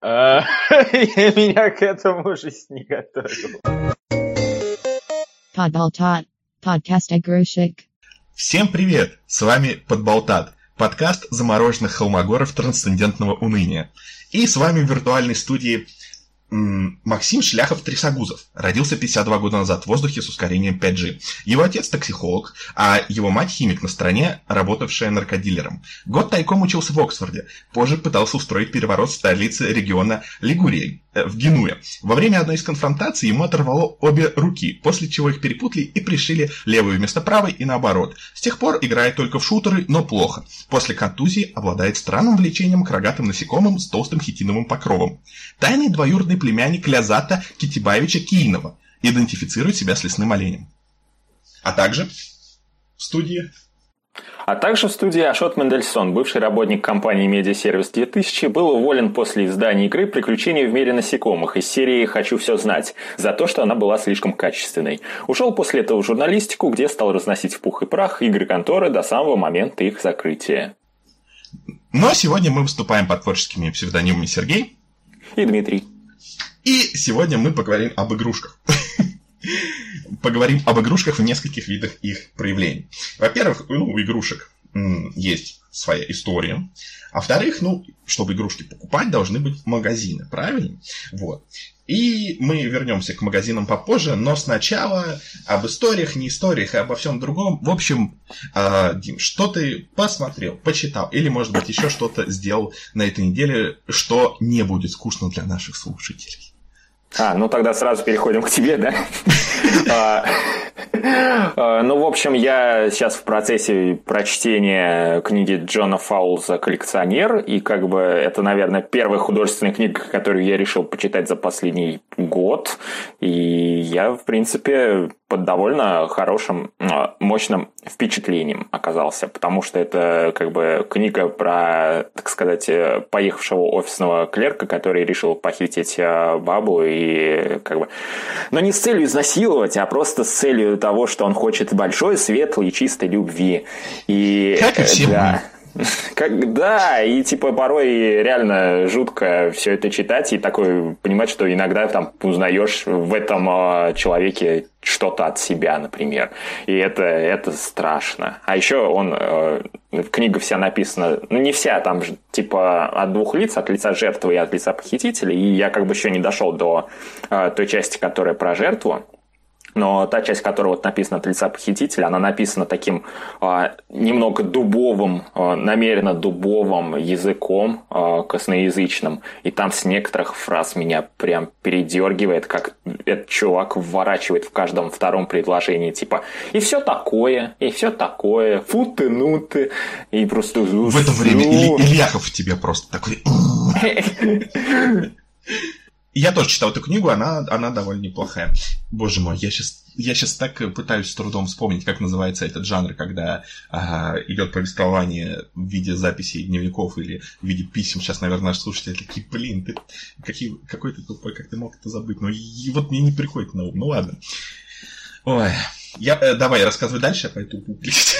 А, я меня к этому жизнь не готовил. Подболтат. Подкаст Игрушек. Всем привет! С вами Подболтат, подкаст замороженных холмогоров трансцендентного уныния. И с вами в виртуальной студии Максим Шляхов-Трясогузов родился 52 года назад в воздухе с ускорением 5G. Его отец токсихолог, а его мать химик на стороне, работавшая наркодилером. Год тайком учился в Оксфорде. Позже пытался устроить переворот в столице региона Лигурии, э, в Генуе. Во время одной из конфронтаций ему оторвало обе руки, после чего их перепутали и пришили левую вместо правой и наоборот. С тех пор играет только в шутеры, но плохо. После контузии обладает странным влечением к рогатым насекомым с толстым хитиновым покровом. Тайный двоюродный племянник Лязата Китибаевича Киинова, идентифицирует себя с лесным оленем. А также в студии а также в студии Ашот Мендельсон, бывший работник компании Медиасервис 2000, был уволен после издания игры «Приключения в мире насекомых» из серии «Хочу все знать» за то, что она была слишком качественной. Ушел после этого в журналистику, где стал разносить в пух и прах игры конторы до самого момента их закрытия. Но сегодня мы выступаем под творческими псевдонимами Сергей и Дмитрий. И сегодня мы поговорим об игрушках. Поговорим об игрушках в нескольких видах их проявлений. Во-первых, ну, у игрушек есть своя история. А во-вторых, ну, чтобы игрушки покупать, должны быть магазины, правильно? Вот. И мы вернемся к магазинам попозже, но сначала об историях, не историях, и обо всем другом. В общем, э, Дим, что ты посмотрел, почитал, или, может быть, еще что-то сделал на этой неделе, что не будет скучно для наших слушателей? А, ну тогда сразу переходим к тебе, да? А, ну, в общем, я сейчас в процессе прочтения книги Джона Фаулза «Коллекционер», и как бы это, наверное, первая художественная книга, которую я решил почитать за последний год, и я, в принципе, под довольно хорошим, а, мощным впечатлением оказался, потому что это как бы книга про, так сказать, поехавшего офисного клерка, который решил похитить бабу и как бы... Но не с целью изнасиловать, а просто с целью того, что он хочет большой, светлой и чистой любви. И, как и все да. мы. Как, да, и типа порой реально жутко все это читать и такой понимать, что иногда там узнаешь в этом э, человеке что-то от себя, например. И это, это страшно. А еще он, э, книга вся написана, ну не вся, там же типа от двух лиц, от лица жертвы и от лица похитителя. И я как бы еще не дошел до э, той части, которая про жертву но та часть, которая вот написана от лица похитителя, она написана таким а, немного дубовым, а, намеренно дубовым языком а, косноязычным, и там с некоторых фраз меня прям передергивает, как этот чувак вворачивает в каждом втором предложении, типа «и все такое, и все такое, фу ты, ну ты», и просто... В это время Иль, Ильяхов тебе просто такой... Я тоже читал эту книгу, она, она довольно неплохая. Боже мой, я сейчас, я сейчас так пытаюсь с трудом вспомнить, как называется этот жанр, когда ага, идет повествование в виде записей дневников или в виде писем. Сейчас, наверное, наши слушатели такие, блин, ты какие, какой ты тупой, как ты мог это забыть? Ну, и вот мне не приходит на ум. Ну, ладно. Ой, я, э, давай, рассказывай дальше, я пойду гуглить.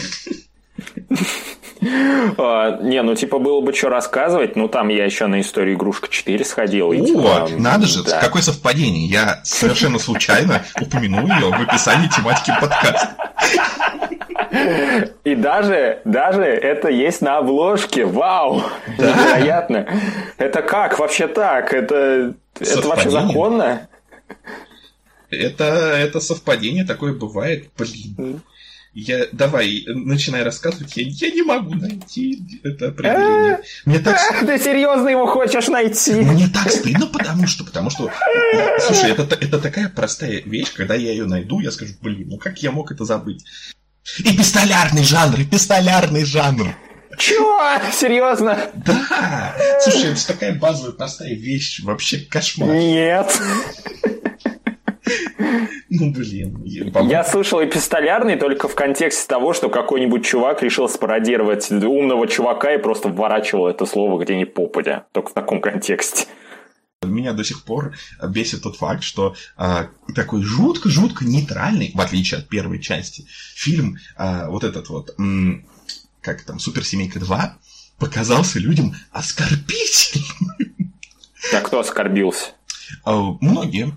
А, не, ну типа было бы что рассказывать, ну там я еще на историю игрушка 4 сходил. Типа, надо же, какое совпадение. Я совершенно случайно упомянул ее в описании тематики подкаста. И даже, даже это есть на обложке. Вау! Да. Невероятно. Это как вообще так? Это, это вообще законно? Это, это совпадение такое бывает, блин. Я, давай, начинай рассказывать, я, я не могу найти это определение. Мне так... Ты серьезно его хочешь найти? Мне так стыдно, потому что, потому что, слушай, это, это такая простая вещь, когда я ее найду, я скажу, блин, ну как я мог это забыть? И пистолярный жанр, и пистолярный жанр. Чего? Серьезно? Да. Слушай, это такая базовая простая вещь, вообще кошмар. Нет. Ну, блин. Я слышал эпистолярный только в контексте того, что какой-нибудь чувак решил спародировать умного чувака и просто вворачивал это слово где ни попадя. Только в таком контексте. Меня до сих пор бесит тот факт, что э, такой жутко-жутко нейтральный, в отличие от первой части, фильм, э, вот этот вот, м- как там, Суперсемейка 2, показался людям оскорбительным. А кто оскорбился? А, Многие.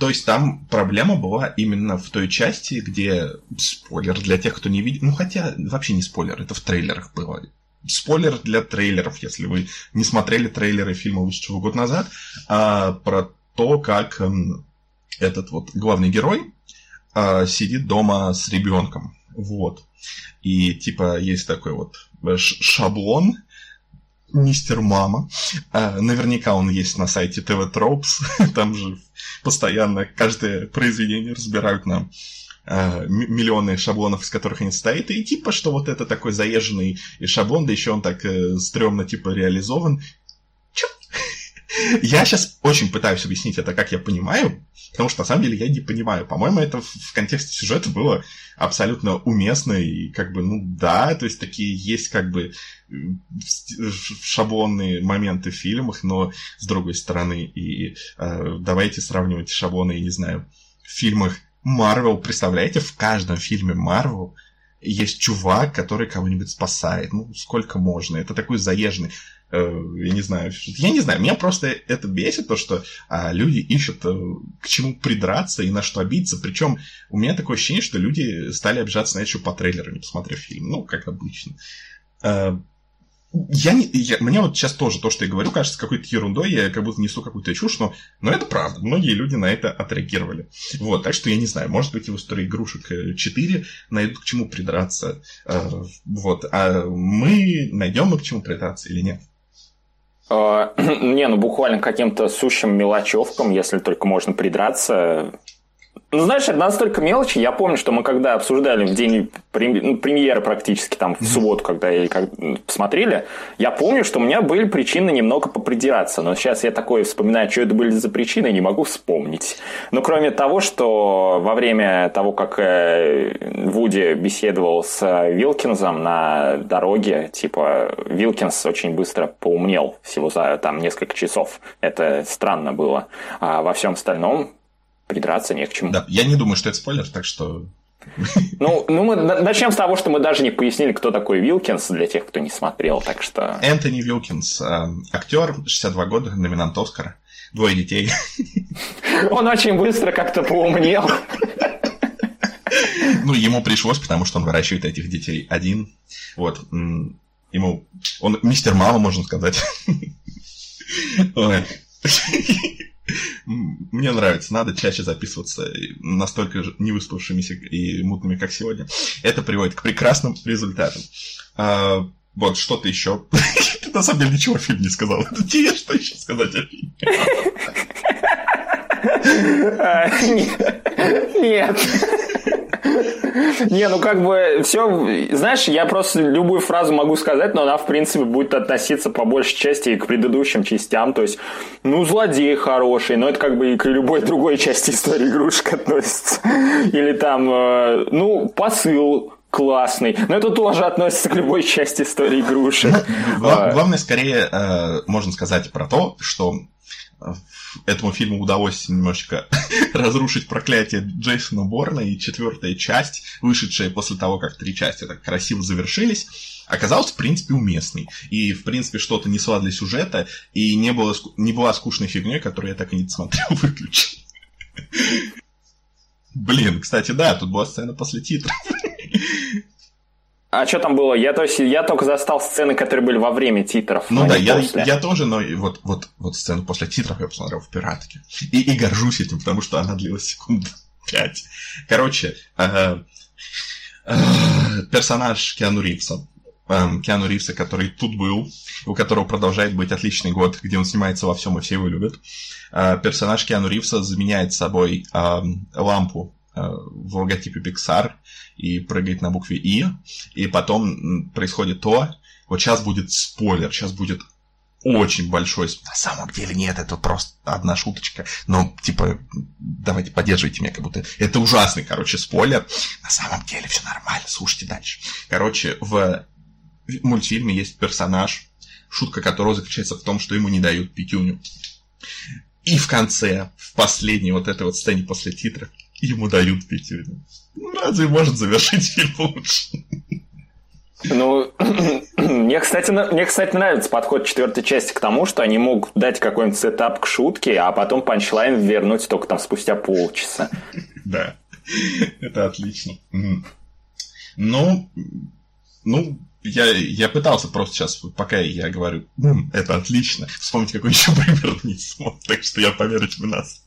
То есть там проблема была именно в той части, где спойлер для тех, кто не видел. Ну хотя вообще не спойлер, это в трейлерах было. Спойлер для трейлеров, если вы не смотрели трейлеры фильма «Вышедшего год назад», а, про то, как м, этот вот главный герой а, сидит дома с ребенком. Вот. И типа есть такой вот шаблон, мистер Мама. А, наверняка он есть на сайте TV Tropes. Там же постоянно каждое произведение разбирают на а, миллионы шаблонов, из которых они состоят. И типа, что вот это такой заезженный шаблон, да еще он так э, стрёмно типа реализован. Я сейчас очень пытаюсь объяснить это, как я понимаю, потому что на самом деле я не понимаю. По-моему, это в контексте сюжета было абсолютно уместно и как бы, ну да, то есть такие есть как бы э, шаблонные моменты в фильмах, но с другой стороны, и э, давайте сравнивать шаблоны, я не знаю, в фильмах Марвел, представляете, в каждом фильме Марвел есть чувак, который кого-нибудь спасает. Ну, сколько можно? Это такой заезженный. Э, Я не знаю. Я не знаю. Меня просто это бесит, то, что а, люди ищут э, к чему придраться и на что обидеться. Причем у меня такое ощущение, что люди стали обижаться на еще по трейлеру, не посмотрев фильм. Ну, как обычно. Э, Я не, я, мне вот сейчас тоже то, что я говорю, кажется какой-то ерундой, я как будто несу какую-то чушь, но, но это правда. Многие люди на это отреагировали. Вот, так что я не знаю, может быть, и в истории игрушек э, 4 найдут к чему придраться. Э, Вот, а мы найдем мы к чему придраться или нет? А, Не, ну буквально каким-то сущим мелочевкам, если только можно придраться. Ну, знаешь, это настолько мелочи. Я помню, что мы когда обсуждали в день ну, премьеры практически, там, в субботу, когда или как посмотрели, я помню, что у меня были причины немного попридираться. Но сейчас я такое вспоминаю, что это были за причины, не могу вспомнить. Ну, кроме того, что во время того, как э, Вуди беседовал с э, Вилкинсом на дороге, типа, Вилкинс очень быстро поумнел всего за там несколько часов. Это странно было. А во всем остальном придраться не к чему. Да, я не думаю, что это спойлер, так что... Ну, ну мы на- начнем с того, что мы даже не пояснили, кто такой Вилкинс, для тех, кто не смотрел, так что... Энтони Вилкинс, э, актер, 62 года, номинант Оскара, двое детей. Он очень быстро как-то поумнел. Ну, ему пришлось, потому что он выращивает этих детей один. Вот. Ему... Он мистер мама, можно сказать. Мне нравится, надо чаще записываться настолько же невыспавшимися и мутными, как сегодня. Это приводит к прекрасным результатам. А, вот, что-то еще. Ты на самом деле ничего о фильме не сказал. Тебе что еще сказать о фильме? А, не- Нет. Не, ну как бы все, знаешь, я просто любую фразу могу сказать, но она, в принципе, будет относиться по большей части и к предыдущим частям. То есть, ну, злодей хороший, но это как бы и к любой другой части истории игрушек относится. Или там, э, ну, посыл классный, но это тоже относится к любой части истории игрушек. Гла- Главное, скорее, э, можно сказать про то, что этому фильму удалось немножечко разрушить проклятие Джейсона Борна, и четвертая часть, вышедшая после того, как три части так красиво завершились, оказалась, в принципе, уместной. И, в принципе, что-то несла для сюжета, и не, было, не была скучной фигней, которую я так и не досмотрел, выключил. Блин, кстати, да, тут была сцена после титров. А что там было? Я, то есть, я только застал сцены, которые были во время титров. Ну а да, я, после. я тоже, но вот, вот, вот сцену после титров я посмотрел в «Пиратке». И, и горжусь этим, потому что она длилась секунд пять. Короче, э, э, персонаж Киану Ривза. эм, Киану Ривза, который тут был, у которого продолжает быть отличный год, где он снимается во всем, и все его любят. Э, персонаж Киану Ривза заменяет собой эм, лампу э, в логотипе Pixar и прыгает на букве И. И потом происходит то, вот сейчас будет спойлер, сейчас будет очень большой... На самом деле нет, это просто одна шуточка. Но, типа, давайте поддерживайте меня, как будто... Это ужасный, короче, спойлер. На самом деле все нормально, слушайте дальше. Короче, в мультфильме есть персонаж, шутка которого заключается в том, что ему не дают пятюню. И в конце, в последней вот этой вот сцене после титров, ему дают пятюню. Ну, разве может завершить фильм лучше? Ну, мне, кстати, мне, кстати, нравится подход четвертой части к тому, что они могут дать какой-нибудь setup к шутке, а потом punchline вернуть только там спустя полчаса. Да, это отлично. Ну, ну, я, я пытался просто сейчас, пока я говорю, это отлично, вспомнить какой еще пример не смог, так что я поверить в нас.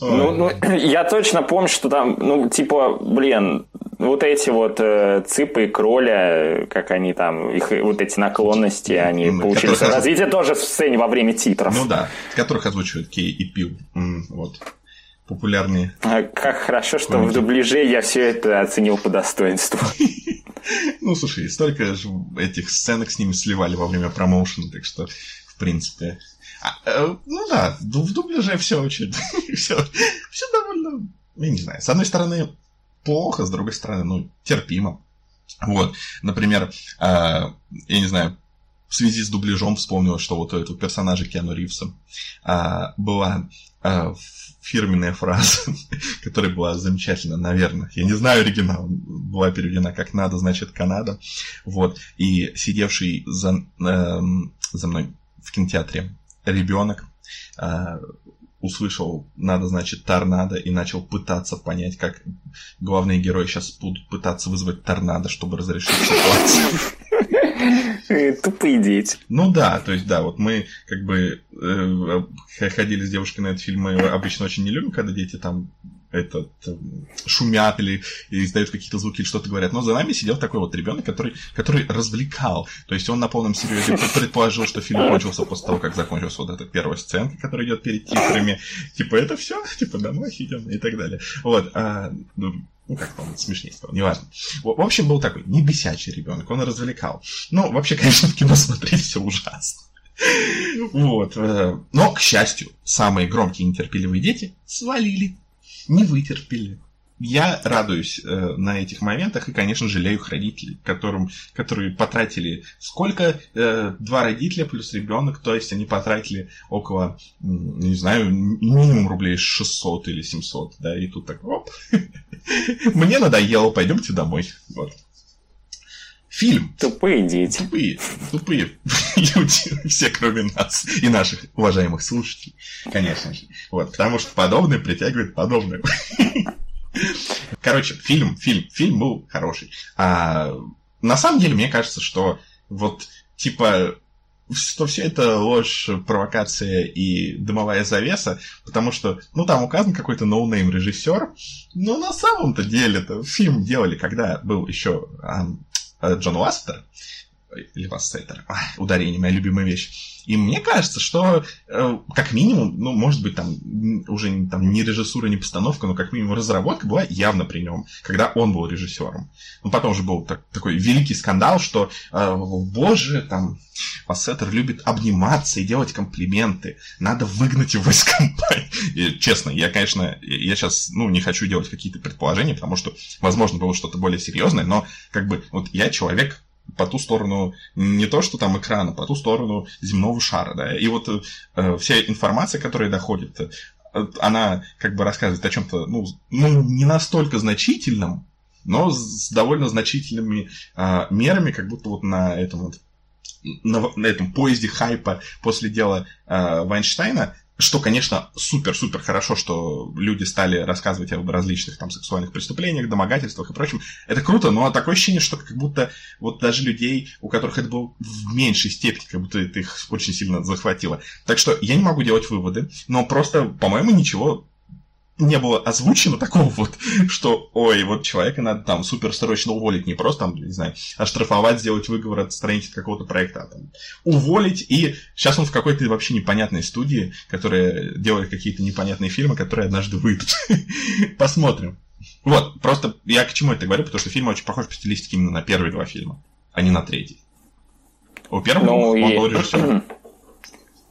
Ну, ну, я точно помню, что там, ну, типа, блин, вот эти вот э, цыпы и кроля, как они там, их вот эти наклонности, они ну, получили которых... развитие тоже в сцене во время титров. Ну да, которых озвучивают Кей и Пил. Вот. Популярные. А как хорошо, что комики. в дубляже я все это оценил по достоинству. Ну, слушай, столько же этих сценок с ними сливали во время промоушена, так что, принципе, а, э, ну да, в дубляже все очень... все, все довольно... Я не знаю. С одной стороны, плохо, с другой стороны, ну, терпимо. Вот, например, э, я не знаю, в связи с дубляжом вспомнил, что вот у этого персонажа Киану Ривса э, была э, фирменная фраза, которая была замечательна, наверное. Я не знаю оригинал, была переведена как надо, значит Канада. Вот. И сидевший за, э, за мной в кинотеатре ребенок э, услышал «надо, значит, торнадо» и начал пытаться понять, как главные герои сейчас будут пытаться вызвать торнадо, чтобы разрешить ситуацию. Тупые дети. Ну да, то есть да, вот мы как бы э, ходили с девушкой на этот фильм, мы обычно очень не любим, когда дети там этот, э, шумят или, или издают какие-то звуки или что-то говорят. Но за нами сидел такой вот ребенок, который, который развлекал. То есть он на полном серьезе предположил, что фильм кончился после того, как закончилась вот эта первая сценка, которая идет перед титрами. Типа, это все, типа, домой идем и так далее. Вот. А, ну, ну, как он смешнее стал, неважно. В общем, был такой не бесячий ребенок, он развлекал. Ну, вообще, конечно, в кино смотреть все ужасно. Вот. Э, но, к счастью, самые громкие нетерпеливые дети свалили не вытерпели. Я радуюсь э, на этих моментах и, конечно, жалею родителей, которым, которые потратили сколько? Э, два родителя плюс ребенок, то есть они потратили около, не знаю, минимум рублей 600 или 700, да, и тут так, оп, мне надоело, пойдемте домой. Вот. Фильм. Тупые дети. Тупые, тупые люди, все кроме нас и наших уважаемых слушателей, конечно же. Вот, потому что подобное притягивает подобное. Короче, фильм, фильм, фильм был хороший. А, на самом деле, мне кажется, что вот, типа, что все это ложь, провокация и дымовая завеса, потому что, ну, там указан какой-то ноунейм режиссер, но на самом-то деле-то фильм делали, когда был еще Э, Джон Или Вассетер, ударение, моя любимая вещь. И мне кажется, что э, как минимум, ну, может быть, там уже там, не режиссура, не постановка, но как минимум разработка была явно при нем, когда он был режиссером. Ну, потом же был так, такой великий скандал, что, э, боже, там, Вассетер любит обниматься и делать комплименты. Надо выгнать его из компании. Честно, я, конечно, я сейчас, ну, не хочу делать какие-то предположения, потому что, возможно, было что-то более серьезное, но, как бы, вот я человек по ту сторону не то, что там экрана, по ту сторону земного шара, да. И вот э, вся информация, которая доходит, э, она как бы рассказывает о чем-то, ну, ну, не настолько значительном, но с довольно значительными э, мерами, как будто вот на этом вот на, на этом поезде хайпа после дела э, Вайнштейна что, конечно, супер-супер хорошо, что люди стали рассказывать об различных там сексуальных преступлениях, домогательствах и прочем. Это круто, но такое ощущение, что как будто вот даже людей, у которых это было в меньшей степени, как будто это их очень сильно захватило. Так что я не могу делать выводы, но просто, по-моему, ничего не было озвучено такого вот, что, ой, вот человека надо там супер срочно уволить, не просто там, не знаю, оштрафовать, сделать выговор, от какого-то проекта, а там уволить, и сейчас он в какой-то вообще непонятной студии, которая делает какие-то непонятные фильмы, которые однажды выйдут. Посмотрим. Вот, просто я к чему это говорю, потому что фильм очень похож по стилистике именно на первые два фильма, а не на третий. У первого ну, он был режиссером.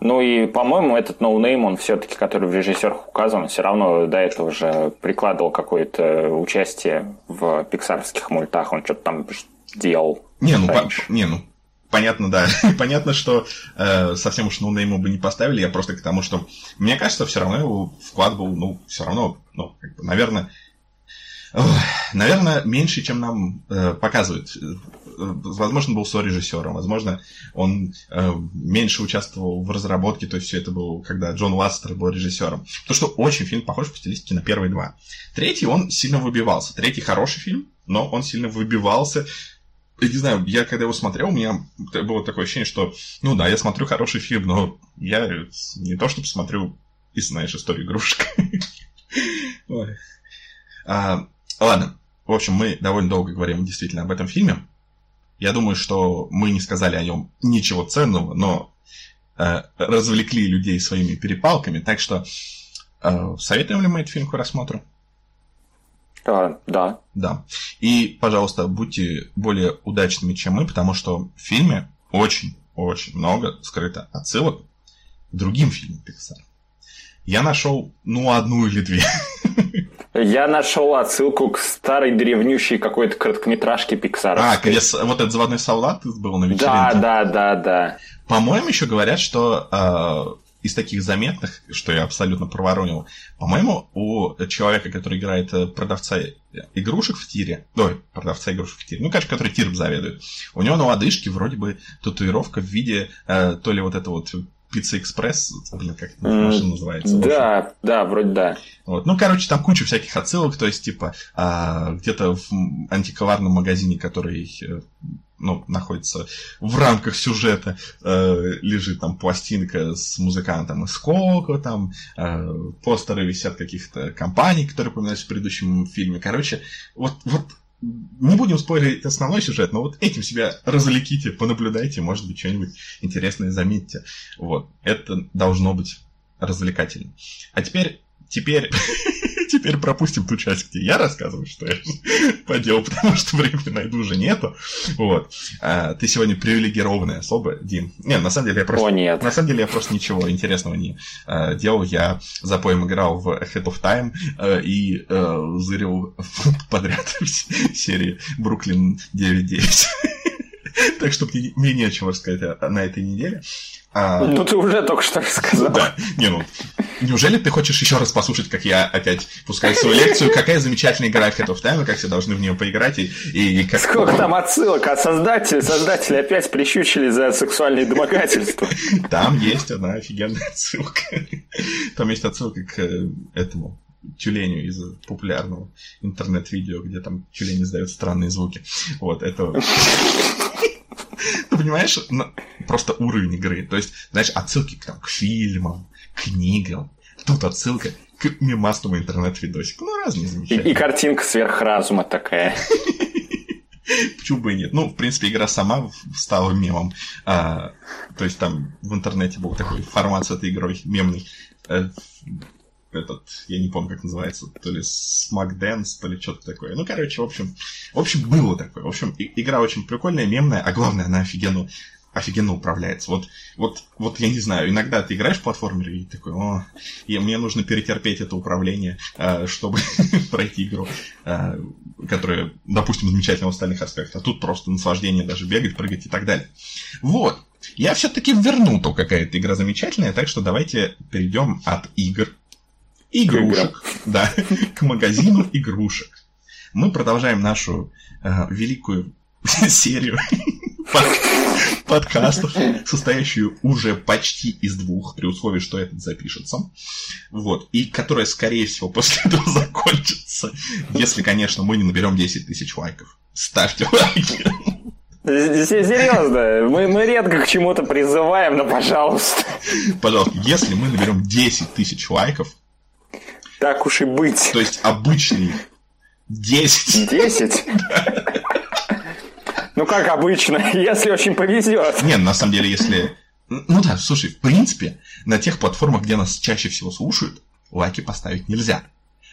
Ну и, по-моему, этот ноунейм, он все-таки, который в режиссерах указан, все равно до этого же прикладывал какое-то участие в пиксарских мультах, он что-то там делал. Не, ну, по, не, ну понятно, да. понятно, что э, совсем уж ноунейма бы не поставили. Я просто к тому, что мне кажется, все равно его вклад был, ну, все равно, ну, как бы, наверное, наверное, меньше, чем нам э, показывают. Э, возможно, был сорежиссером, возможно, он э, меньше участвовал в разработке, то есть все это было, когда Джон Ластер был режиссером. То, что очень фильм похож по стилистике на первые два. Третий, он сильно выбивался. Третий хороший фильм, но он сильно выбивался я не знаю, я когда его смотрел, у меня было такое ощущение, что, ну да, я смотрю хороший фильм, но я не то чтобы смотрю, и знаешь, историю игрушек. Ладно, в общем, мы довольно долго говорим действительно об этом фильме. Я думаю, что мы не сказали о нем ничего ценного, но э, развлекли людей своими перепалками, так что э, советуем ли мы этот фильм к рассмотру? А, да. Да. И, пожалуйста, будьте более удачными, чем мы, потому что в фильме очень-очень много скрыто отсылок к другим фильмам Pixar. Я нашел, ну, одну или две. Я нашел отсылку к старой древнющей какой-то короткометражке Pixar. А, где вот этот заводной солдат был на вечеринке? Да, да, да, да. По-моему, еще говорят, что э, из таких заметных, что я абсолютно проворонил, по-моему, у человека, который играет э, продавца игрушек в тире, ой, продавца игрушек в тире, ну, конечно, который тиром заведует, у него на лодыжке вроде бы татуировка в виде э, то ли вот это вот Пицца Экспресс, блин, как эта машина называется? Да, да, вроде да. Вот. Ну, короче, там куча всяких отсылок, то есть, типа, а, где-то в антикварном магазине, который э, ну, находится в рамках сюжета, э, лежит там пластинка с музыкантом из Коко, там э, постеры висят каких-то компаний, которые упоминались в предыдущем фильме. Короче, вот, вот не будем спорить основной сюжет, но вот этим себя развлеките, понаблюдайте, может быть, что-нибудь интересное заметьте. Вот. Это должно быть развлекательно. А теперь, теперь теперь пропустим ту часть, где я рассказываю, что я поделал, потому что времени найду уже нету. Вот. А, ты сегодня привилегированная особа, Дим. Не, на самом деле я просто... О, нет. На самом деле я просто ничего интересного не а, делал. Я за поем играл в Ahead of Time а, и а, зырил подряд серии Бруклин 9.9. Так что мне не о чем рассказать на этой неделе. А... Ну, ты уже только что рассказал. Да. Не, ну, неужели ты хочешь еще раз послушать, как я опять пускаю свою лекцию, какая замечательная игра в Head of Time, как все должны в нее поиграть, и, и, и как... Сколько там отсылок, а создатели, создатели опять прищучили за сексуальные домогательства. Там есть одна офигенная отсылка. Там есть отсылка к э, этому тюленю из популярного интернет-видео, где там тюлень издает странные звуки. Вот, это... Ты понимаешь, просто уровень игры. То есть, знаешь, отсылки к фильмам, книгам. Тут отсылка к мемасному интернет-видосику. Ну, раз не замечательно. И, и картинка сверхразума такая. Почему бы и нет? Ну, в принципе, игра сама стала мемом. А, то есть там в интернете был такой формат с этой игрой мемный. Э, этот, я не помню, как называется, то ли Smack Dance, то ли что-то такое. Ну, короче, в общем, в общем, было такое. В общем, игра очень прикольная, мемная, а главное, она офигенно, офигенно управляется. Вот, вот, вот я не знаю, иногда ты играешь в платформере и такой, о, и мне нужно перетерпеть это управление, э, чтобы пройти игру, э, которая, допустим, замечательная в остальных аспектах. А тут просто наслаждение даже бегать, прыгать и так далее. Вот. Я все-таки верну то, какая эта игра замечательная, так что давайте перейдем от игр игрушек, да, к магазину игрушек. Мы продолжаем нашу э, великую серию подкастов, состоящую уже почти из двух, при условии, что этот запишется. Вот. И которая, скорее всего, после этого закончится, если, конечно, мы не наберем 10 тысяч лайков. Ставьте лайки. Серьезно, мы, мы редко к чему-то призываем, но пожалуйста. Пожалуйста, если мы наберем 10 тысяч лайков, так уж и быть. То есть обычный 10. 10? Ну, как обычно, если очень повезет. Не, на самом деле, если... Ну да, слушай, в принципе, на тех платформах, где нас чаще всего слушают, лайки поставить нельзя.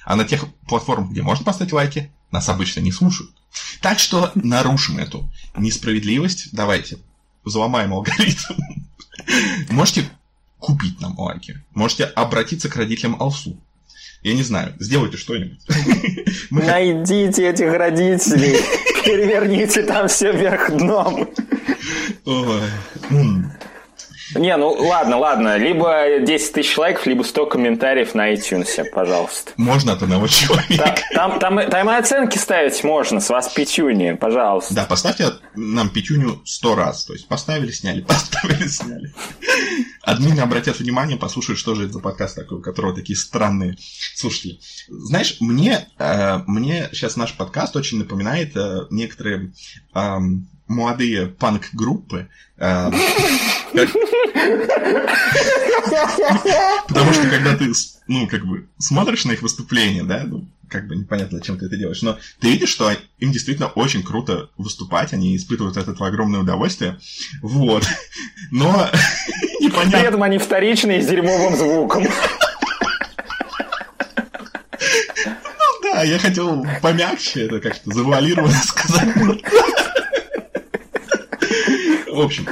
А на тех платформах, где можно поставить лайки, нас обычно не слушают. Так что нарушим эту несправедливость. Давайте, взломаем алгоритм. Можете купить нам лайки. Можете обратиться к родителям Алсу. Я не знаю, сделайте что-нибудь. Найдите этих родителей, переверните там все вверх дном. Не, ну ладно, ладно. Либо 10 тысяч лайков, либо 100 комментариев на iTunes, пожалуйста. Можно от одного человека. Там, там, там и оценки ставить можно, с вас пятюни, пожалуйста. Да, поставьте нам пятюню сто раз. То есть поставили, сняли, поставили, сняли. Админы обратят внимание, послушают, что же это за подкаст такой, у которого такие странные слушатели. Знаешь, мне, э, мне сейчас наш подкаст очень напоминает э, некоторые молодые панк-группы. Э, Потому что когда ты, ну, как бы, смотришь на их выступления, да, ну, как бы непонятно, зачем ты это делаешь, но ты видишь, что им действительно очень круто выступать, они испытывают от этого огромное удовольствие, вот, но непонятно... При этом они вторичные с дерьмовым звуком. Ну да, я хотел помягче это как-то завуалированно сказать. В общем,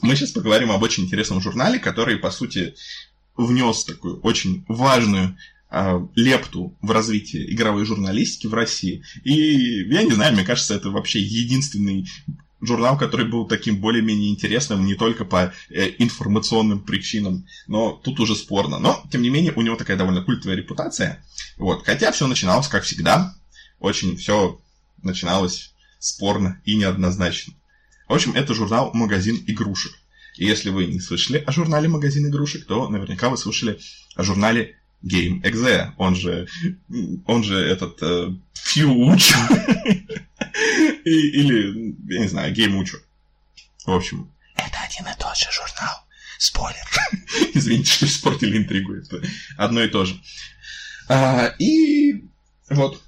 мы сейчас поговорим об очень интересном журнале, который, по сути, внес такую очень важную э, лепту в развитие игровой журналистики в России. И я не знаю, мне кажется, это вообще единственный журнал, который был таким более-менее интересным не только по э, информационным причинам, но тут уже спорно. Но, тем не менее, у него такая довольно культовая репутация. Вот. Хотя все начиналось, как всегда, очень все начиналось спорно и неоднозначно. В общем, это журнал «Магазин игрушек». И если вы не слышали о журнале «Магазин игрушек», то наверняка вы слышали о журнале Game Exe, он же, он же этот э, Future, или, я не знаю, Game Ucho. В общем, это один и тот же журнал. Спойлер. Извините, что испортили интригу. Это одно и то же. А, и вот,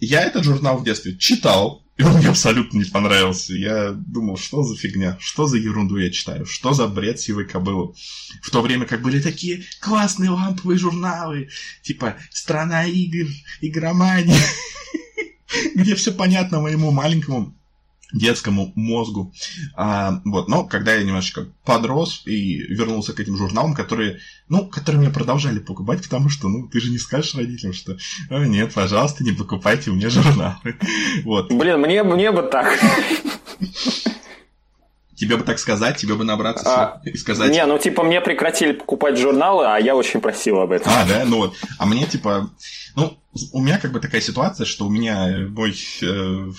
я этот журнал в детстве читал, и он мне абсолютно не понравился. Я думал, что за фигня, что за ерунду я читаю, что за бред сивой кобылы. В то время как были такие классные ламповые журналы, типа «Страна игр», «Игромания», где все понятно моему маленькому детскому мозгу. А, вот, но когда я немножечко подрос и вернулся к этим журналам, которые, ну, которые меня продолжали покупать, потому что, ну, ты же не скажешь родителям, что, а, нет, пожалуйста, не покупайте мне журналы. Вот. Блин, мне, мне бы так. Тебе бы так сказать, тебе бы набраться а, и сказать... Не, ну типа мне прекратили покупать журналы, а я очень просил об этом. А, да, ну вот. А мне типа... Ну, у меня как бы такая ситуация, что у меня мой, э,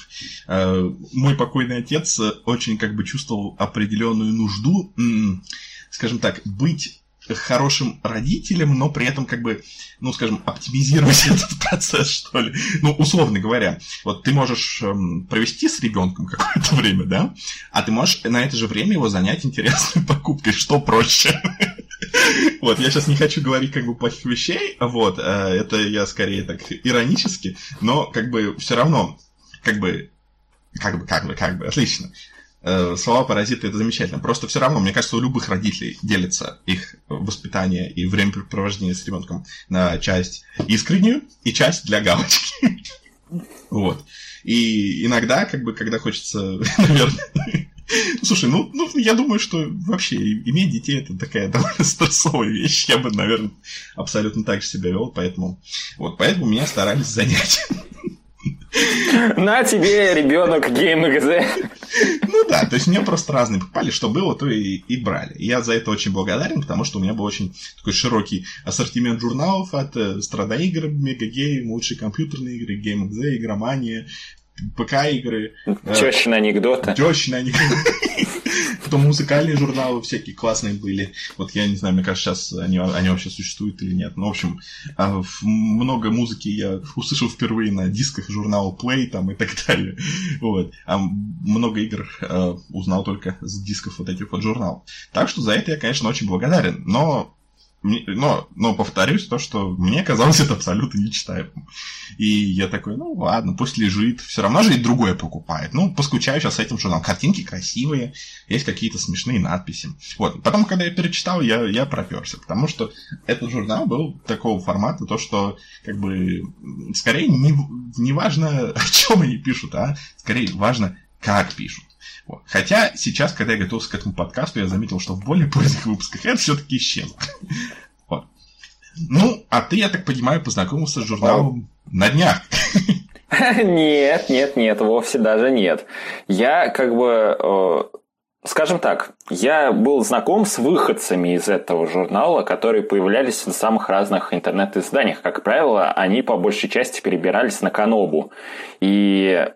э, мой покойный отец очень как бы чувствовал определенную нужду, скажем так, быть хорошим родителем, но при этом как бы, ну, скажем, оптимизировать этот процесс, что ли. Ну, условно говоря, вот ты можешь эм, провести с ребенком какое-то время, да, а ты можешь на это же время его занять интересной покупкой, что проще. Вот, я сейчас не хочу говорить как бы плохих вещей, вот, э, это я скорее так иронически, но как бы все равно, как бы, как бы, как бы, как бы, отлично. Э, слова паразиты это замечательно. Просто все равно, мне кажется, у любых родителей делится их воспитание и времяпрепровождение с ребенком на часть искреннюю и часть для галочки. Вот. И иногда, как бы, когда хочется, наверное, Слушай, ну, ну, я думаю, что вообще иметь детей это такая довольно стрессовая вещь. Я бы, наверное, абсолютно так же себя вел, поэтому вот, поэтому меня старались занять. На тебе, ребенок, GameXZ. Ну да, то есть мне просто разные попали, что было, то и, и брали. Я за это очень благодарен, потому что у меня был очень такой широкий ассортимент журналов от э, Страдаигр, Мегагейм, лучшие компьютерные игры, GameXZ, Игромания, ПК-игры. Тещины анекдоты. Тещины анекдоты. Потом музыкальные журналы всякие классные были. Вот я не знаю, мне кажется, сейчас они, они вообще существуют или нет. Ну, в общем, а, много музыки я услышал впервые на дисках журнала Play там и так далее. Вот. А много игр а, узнал только с дисков вот этих вот журналов. Так что за это я, конечно, очень благодарен. Но но, но повторюсь, то, что мне казалось это абсолютно нечитаемым. И я такой, ну ладно, пусть лежит. Все равно же и другое покупает. Ну, поскучаю сейчас с этим журналом. Картинки красивые, есть какие-то смешные надписи. Вот. Потом, когда я перечитал, я, я проперся. Потому что этот журнал был такого формата, то, что как бы скорее не, не важно, о чем они пишут, а скорее важно, как пишут. Вот. Хотя сейчас, когда я готовился к этому подкасту, я заметил, что в более поздних выпусках это все-таки исчезло. Вот. Ну, а ты, я так понимаю, познакомился с журналом на днях. Нет, нет, нет, вовсе даже нет. Я как бы... Скажем так, я был знаком с выходцами из этого журнала, которые появлялись в самых разных интернет-изданиях. Как правило, они по большей части перебирались на Канобу. И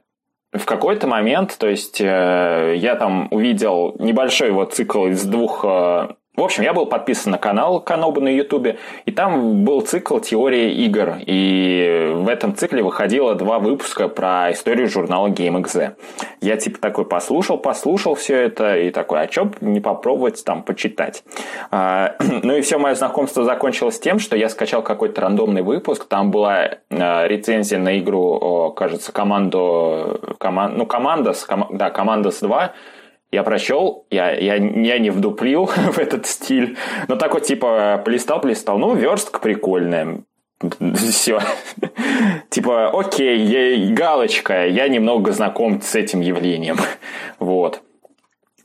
в какой-то момент, то есть э, я там увидел небольшой вот цикл из двух э, в общем, я был подписан на канал Каноба на Ютубе, и там был цикл «Теория игр». И в этом цикле выходило два выпуска про историю журнала GameXZ. Я типа такой послушал, послушал все это, и такой, а чё не попробовать там почитать? А, ну и все мое знакомство закончилось тем, что я скачал какой-то рандомный выпуск, там была а, рецензия на игру, кажется, команду, коман, ну, Командос, ком, да, Командос 2, я прочел, я, я, я не вдуплил в этот стиль, но так вот типа плистал-плистал, ну, верстка прикольная. Все. типа, окей, я, галочка, я немного знаком с этим явлением. вот.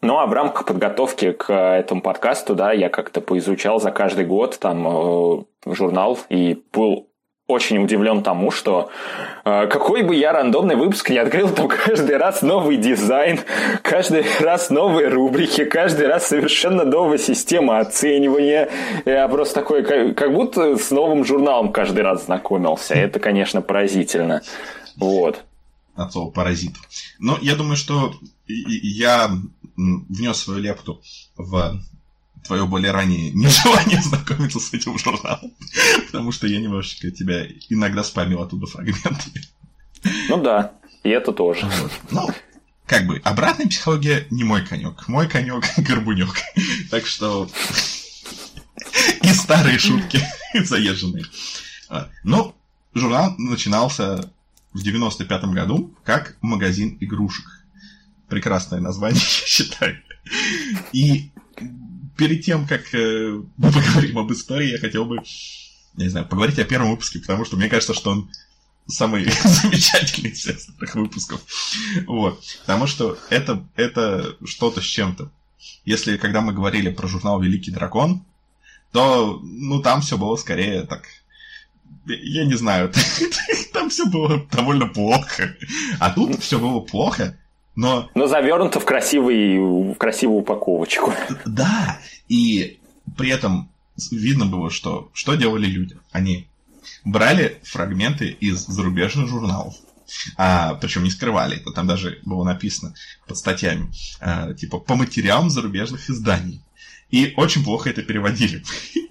Ну, а в рамках подготовки к этому подкасту, да, я как-то поизучал за каждый год там э, журнал и был очень удивлен тому, что э, какой бы я рандомный выпуск не открыл, там каждый раз новый дизайн, каждый раз новые рубрики, каждый раз совершенно новая система оценивания. Я просто такой, как, как будто с новым журналом каждый раз знакомился. Это, конечно, поразительно. Вот. От слова паразит. Но я думаю, что я внес свою лепту в твое более ранее нежелание знакомиться с этим журналом, потому что я немножечко тебя иногда спамил оттуда фрагментами. Ну да, и это тоже. Вот. Ну, как бы, обратная психология не мой конек. Мой конек горбунек. Так что и старые шутки заезженные. А, Но ну, журнал начинался в 95-м году как магазин игрушек. Прекрасное название, я считаю. И перед тем, как э, мы поговорим об истории, я хотел бы, я не знаю, поговорить о первом выпуске, потому что мне кажется, что он самый замечательный из всех этих выпусков. Вот. Потому что это, это что-то с чем-то. Если когда мы говорили про журнал Великий дракон, то ну там все было скорее так. Я не знаю, там все было довольно плохо. А тут все было плохо, но... Но завернуто в, красивый, в красивую упаковочку. Да, и при этом видно было, что, что делали люди. Они брали фрагменты из зарубежных журналов, а, причем не скрывали это, там даже было написано под статьями, а, типа по материалам зарубежных изданий. И очень плохо это переводили.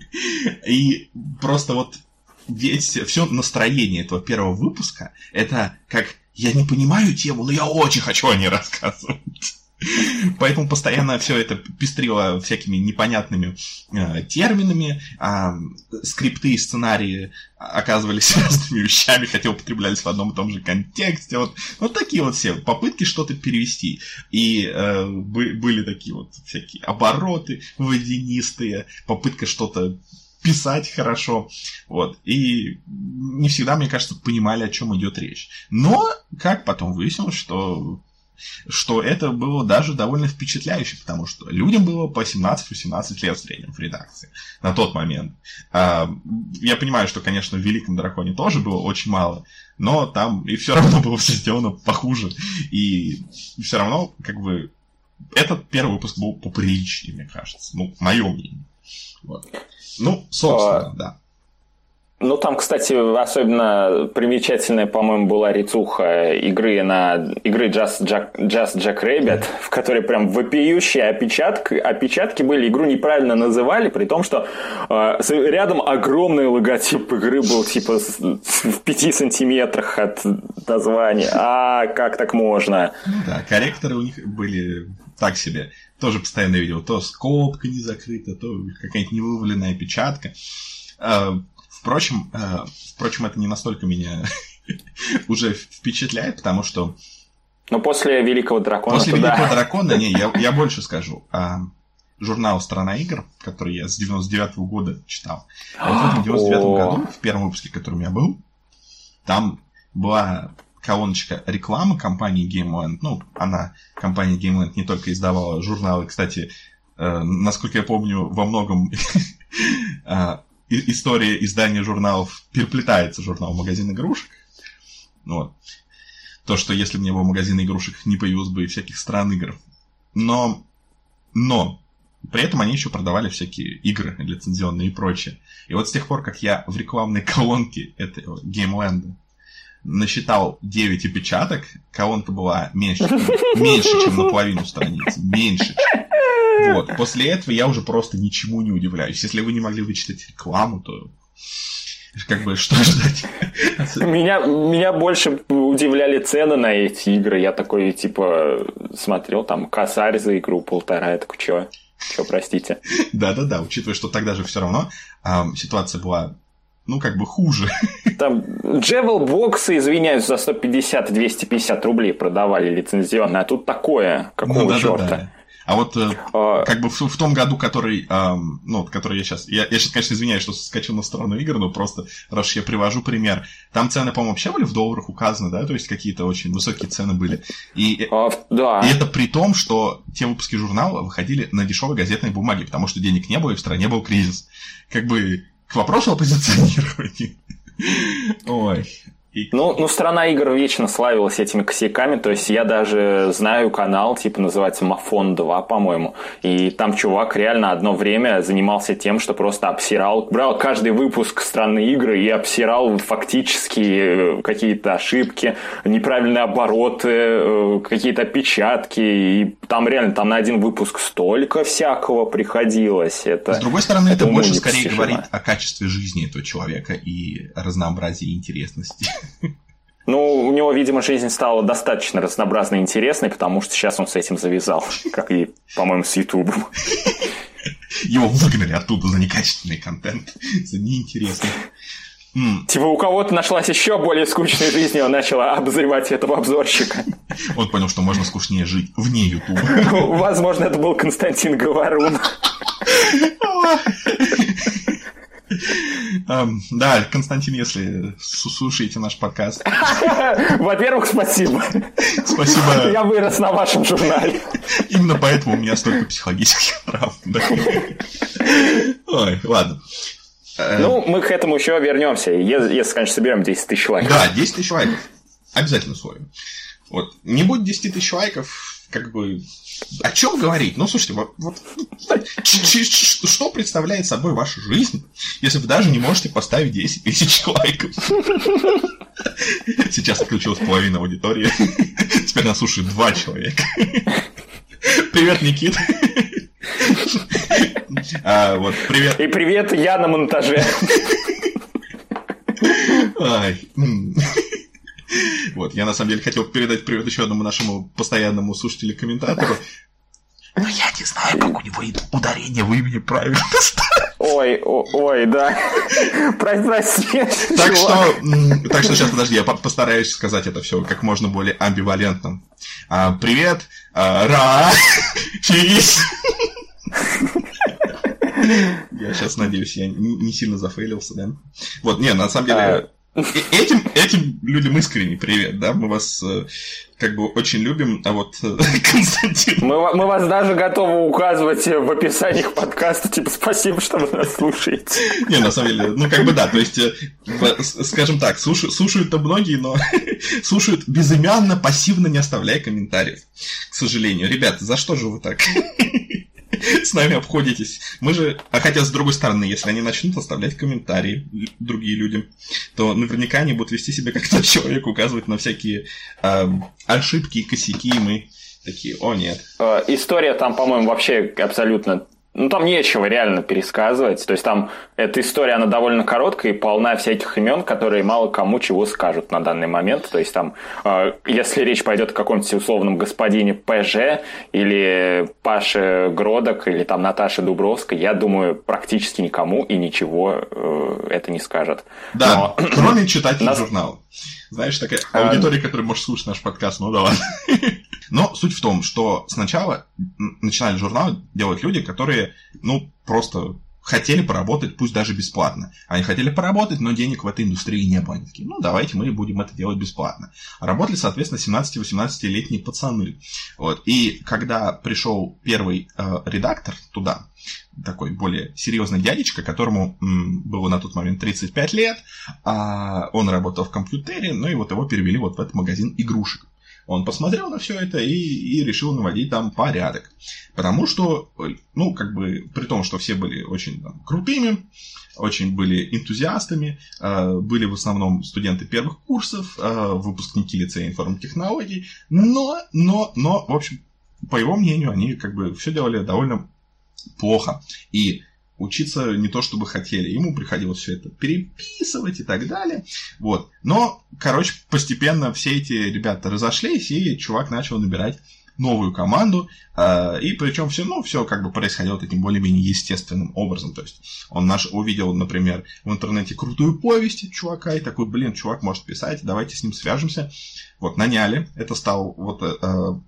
И просто вот весь, все настроение этого первого выпуска, это как я не понимаю тему, но я очень хочу о ней рассказывать. Поэтому постоянно все это пестрило всякими непонятными э, терминами, э, скрипты и сценарии оказывались разными вещами, хотя употреблялись в одном и том же контексте. Вот, вот такие вот все попытки что-то перевести. И э, были такие вот всякие обороты водянистые, попытка что-то писать хорошо. Вот. И не всегда, мне кажется, понимали, о чем идет речь. Но, как потом выяснилось, что что это было даже довольно впечатляюще, потому что людям было по 17-18 лет в среднем в редакции на тот момент. А, я понимаю, что, конечно, в Великом Драконе тоже было очень мало, но там и все равно было все сделано похуже. И все равно, как бы, этот первый выпуск был поприличнее, мне кажется. Ну, мое мнение. Вот. Ну, собственно, а, да. Ну, там, кстати, особенно примечательная, по-моему, была рецуха игры на игры Just Jack, Just Jack Rabbit, в которой прям вопиющие опечатки, опечатки были, игру неправильно называли, при том, что э, рядом огромный логотип игры был типа в пяти сантиметрах от названия. А, как так можно? Ну да, корректоры у них были так себе тоже постоянно видел, то скобка не закрыта, то какая-нибудь невываленная опечатка. А, впрочем, а, впрочем, это не настолько меня уже впечатляет, потому что... Ну, после Великого Дракона... После Великого да. Дракона, не, я, я больше скажу. А, журнал «Страна игр», который я с 99 -го года читал. А вот в этом 99 году, в первом выпуске, который у меня был, там была колоночка рекламы компании GameLand. Ну, она, компания GameLand не только издавала журналы, кстати, э, насколько я помню, во многом э, история издания журналов переплетается журнал «Магазин игрушек». Вот. То, что если бы не было магазина игрушек, не появилось бы и всяких стран игр. Но Но при этом они еще продавали всякие игры лицензионные и прочее. И вот с тех пор, как я в рекламной колонке этого Геймленда насчитал 9 опечаток, колонка была меньше, меньше, чем наполовину страницы. Меньше. Вот. После этого я уже просто ничему не удивляюсь. Если вы не могли вычитать рекламу, то как бы что ждать? Меня, меня больше удивляли цены на эти игры. Я такой, типа, смотрел, там, косарь за игру полтора. Я такой, чё? Чё, простите? Да-да-да, учитывая, что тогда же все равно эм, ситуация была ну, как бы хуже. Там Джевел боксы, извиняюсь, за 150-250 рублей продавали лицензионные, а тут такое, какого ну, да, черта? Да, да. А вот э, а... как бы в, в том году, который, эм, ну, который я сейчас, я, я сейчас, конечно, извиняюсь, что скачал на сторону игр, но просто, раз я привожу пример, там цены, по-моему, вообще были в долларах указаны, да, то есть какие-то очень высокие цены были. И, а, да. и это при том, что те выпуски журнала выходили на дешевой газетной бумаге, потому что денег не было, и в стране был кризис. Как бы к вопросу о позиционировании. Ой, ну, ну, страна игр вечно славилась этими косяками, то есть я даже знаю канал, типа называется Мафон 2, по-моему, и там чувак реально одно время занимался тем, что просто обсирал, брал каждый выпуск страны игры и обсирал фактически э, какие-то ошибки, неправильные обороты, э, какие-то опечатки, и там реально там на один выпуск столько всякого приходилось. Это, С другой стороны, это, это больше скорее говорит о качестве жизни этого человека и разнообразии интересности. Ну, у него, видимо, жизнь стала достаточно разнообразной и интересной, потому что сейчас он с этим завязал, как и, по-моему, с Ютубом. Его выгнали оттуда за некачественный контент, за неинтересный. Типа у кого-то нашлась еще более скучная жизнь, и он начал обозревать этого обзорщика. Он понял, что можно скучнее жить вне Ютуба. Возможно, это был Константин Говорун. Да, Константин, если слушаете наш подкаст. Во-первых, спасибо. Спасибо. Я вырос на вашем журнале. Именно поэтому у меня столько психологических травм. Ой, ладно. Э, ну, мы к этому еще вернемся, если, конечно, соберем 10 тысяч лайков. Да, 10 тысяч лайков. Обязательно словим. Вот. Не будет 10 тысяч лайков, как бы о чем говорить? Ну, слушайте, вот, вот что представляет собой ваша жизнь, если вы даже не можете поставить 10 тысяч лайков? Сейчас отключилась половина аудитории. Теперь нас слушает два человека. Привет, Никит. А, вот, привет. И привет, я на монтаже. Ай. Вот, я на самом деле хотел передать привет еще одному нашему постоянному слушателю-комментатору. Но я не знаю, как у него ударение в имени правильно Ой, ой, да. Прости. Так что, так что сейчас, подожди, я постараюсь сказать это все как можно более амбивалентно. А, привет, а, Ра, Чиз. Я сейчас надеюсь, я не сильно зафейлился, да? Вот, не, на самом деле, Этим, этим людям искренне привет, да, мы вас э, как бы очень любим, а вот э, Константин... Мы, мы вас даже готовы указывать в описании к подкасту, типа, спасибо, что вы нас слушаете. Не, на самом деле, ну как бы да, то есть, э, скажем так, слушают, слушают-то многие, но слушают безымянно, пассивно, не оставляя комментариев, к сожалению. Ребята, за что же вы так? с нами обходитесь. Мы же, а хотя с другой стороны, если они начнут оставлять комментарии другие люди, то наверняка они будут вести себя как тот человек, указывать на всякие э, ошибки и косяки, и мы такие, о нет. Э, история там, по-моему, вообще абсолютно ну, там нечего реально пересказывать. То есть там эта история, она довольно короткая и полна всяких имен, которые мало кому чего скажут на данный момент. То есть там, э, если речь пойдет о каком-нибудь условном господине ПЖ или Паше Гродок или там Наташе Дубровской, я думаю, практически никому и ничего э, это не скажет. Да, Но... кроме читателей Нас... журнала. Знаешь, такая а, аудитория, которая может слушать наш подкаст, ну да ладно. Но суть в том, что сначала начинали журналы делать люди, которые, ну, просто хотели поработать, пусть даже бесплатно. Они хотели поработать, но денег в этой индустрии не было. Они такие, ну, давайте мы будем это делать бесплатно. Работали, соответственно, 17-18-летние пацаны. Вот. И когда пришел первый э, редактор туда, такой более серьезный дядечка, которому было на тот момент 35 лет, а он работал в компьютере, ну и вот его перевели вот в этот магазин игрушек. Он посмотрел на все это и, и решил наводить там порядок. Потому что, ну, как бы, при том, что все были очень там, крутыми, очень были энтузиастами, э, были в основном студенты первых курсов, э, выпускники лицея информтехнологий, но, но, но, в общем, по его мнению, они как бы все делали довольно плохо. И учиться не то чтобы хотели. Ему приходилось все это переписывать и так далее. Вот. Но, короче, постепенно все эти ребята разошлись, и чувак начал набирать новую команду, э, и причем все, ну, все как бы происходило таким более-менее естественным образом. То есть он наш увидел, например, в интернете крутую повесть чувака, и такой, блин, чувак может писать, давайте с ним свяжемся. Вот, наняли. Это стал вот э,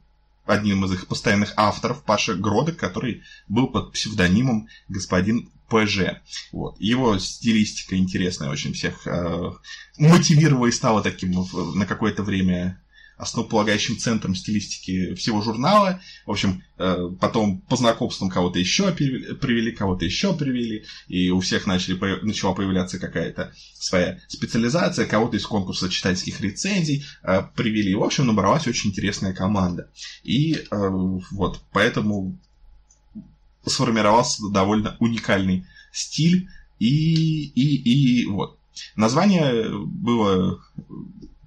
одним из их постоянных авторов, Паша Гродок, который был под псевдонимом господин ПЖ. Вот. Его стилистика интересная очень всех э, мотивировала и стала таким на какое-то время основополагающим центром стилистики всего журнала. В общем, э, потом по знакомствам кого-то еще привели, кого-то еще привели, и у всех начали, начала появляться какая-то своя специализация, кого-то из конкурса читательских рецензий э, привели. В общем, набралась очень интересная команда. И э, вот, поэтому сформировался довольно уникальный стиль, и, и, и вот. Название было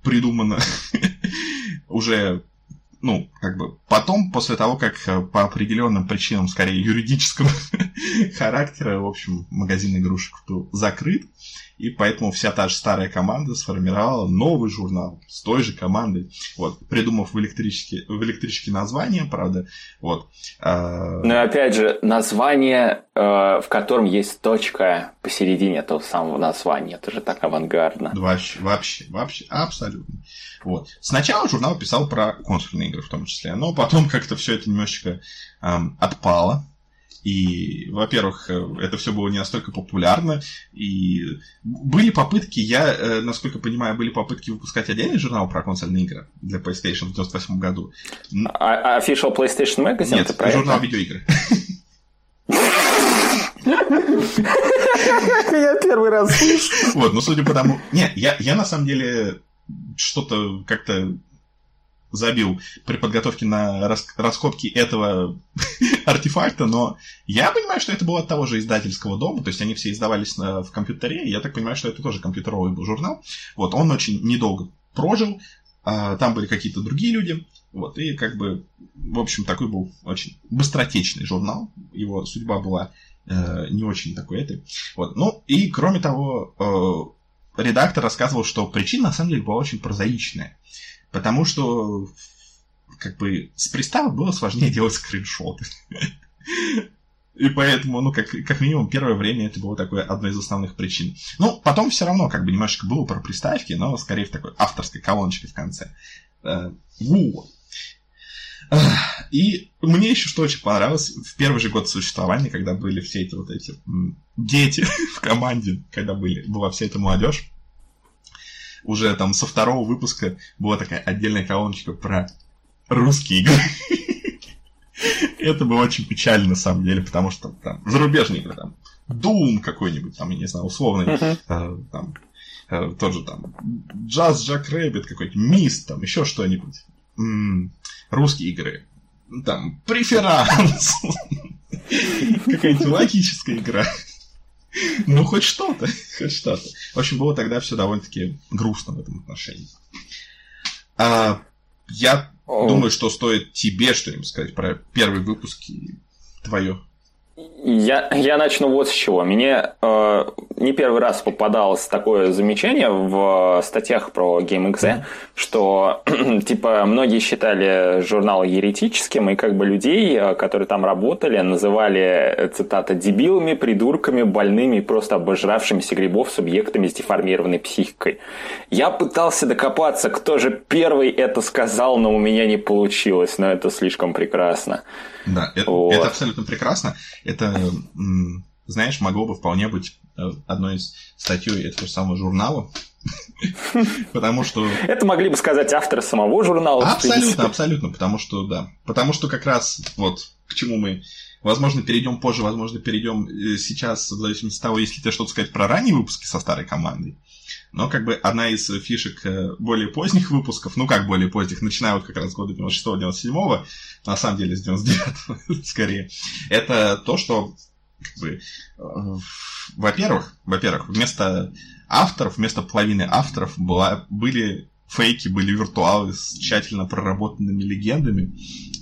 придумано уже, ну, как бы потом, после того, как э, по определенным причинам, скорее юридического характера, в общем, магазин игрушек был закрыт, и поэтому вся та же старая команда сформировала новый журнал с той же командой, вот, придумав в электричке, в электричке название, правда, вот. А, ну и опять же, название, э, в котором есть точка посередине этого самого названия, это же так авангардно. Вообще, вообще, вообще, абсолютно. Вот. Сначала журнал писал про консольные игры в том числе, но потом как-то все это немножечко эм, отпало, и, во-первых, э, это все было не настолько популярно. И были попытки, я, э, насколько понимаю, были попытки выпускать отдельный журнал про консольные игры для PlayStation в 98 году. А, а Official PlayStation Magazine? Нет, это журнал видеоигры. Я первый раз слышу. Вот, ну судя по тому... Не, я, я на самом деле что-то как-то забил при подготовке на раскопки этого артефакта, но я понимаю, что это было от того же издательского дома, то есть они все издавались на, в компьютере, я так понимаю, что это тоже компьютеровый был журнал. Вот, он очень недолго прожил, а, там были какие-то другие люди, вот, и как бы, в общем, такой был очень быстротечный журнал, его судьба была э, не очень такой этой. Вот, ну, и кроме того, э, редактор рассказывал, что причина на самом деле была очень прозаичная. Потому что как бы с приставок было сложнее делать скриншоты. И поэтому, ну, как, как минимум, первое время это было такое одной из основных причин. Ну, потом все равно, как бы, немножечко было про приставки, но скорее в такой авторской колоночке в конце. Э, вот. И мне еще что очень понравилось, в первый же год существования, когда были все эти вот эти дети в команде, когда были, была вся эта молодежь, уже там со второго выпуска была такая отдельная колоночка про русские игры. Это было очень печально, на самом деле, потому что там зарубежные игры, там, Doom какой-нибудь, там, я не знаю, условный, э, там, э, тот же там, Jazz Jackrabbit какой-нибудь, Myst, там, еще что-нибудь. Русские игры. Там, преферанс. Какая-нибудь логическая игра. Ну, хоть что-то, хоть что-то. В общем, было тогда все довольно-таки грустно в этом отношении. А, я думаю, что стоит тебе что-нибудь сказать про первый выпуск и твое я, я начну вот с чего. Мне э, не первый раз попадалось такое замечание в статьях про GameXZ, что типа многие считали журнал еретическим, и как бы людей, э, которые там работали, называли, цитата, дебилами, придурками, больными и просто обожравшимися грибов субъектами с деформированной психикой. Я пытался докопаться, кто же первый это сказал, но у меня не получилось, но это слишком прекрасно. Да, это, вот. это абсолютно прекрасно. Это, знаешь, могло бы вполне быть э, одной из статей этого самого журнала. Потому что... Это могли бы сказать авторы самого журнала. Абсолютно, абсолютно, потому что, да. Потому что как раз вот к чему мы Возможно, перейдем позже, возможно, перейдем э, сейчас, в зависимости от того, если тебе что-то сказать про ранние выпуски со старой командой. Но как бы одна из фишек э, более поздних выпусков, ну как более поздних, начиная вот как раз с года 96-97, на самом деле с 99 скорее, это то, что как бы, э, во-первых, во-первых, вместо авторов, вместо половины авторов была, были фейки, были виртуалы с тщательно проработанными легендами,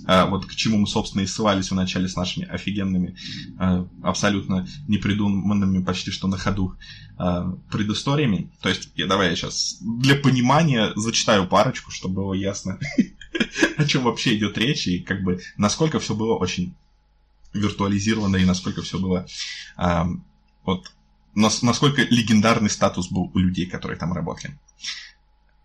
а, вот к чему мы, собственно, и ссылались в начале с нашими офигенными, а, абсолютно непридуманными почти что на ходу а, предысториями. То есть, я, давай я сейчас для понимания зачитаю парочку, чтобы было ясно, о чем вообще идет речь, и как бы насколько все было очень виртуализировано, и насколько все было вот насколько легендарный статус был у людей, которые там работали.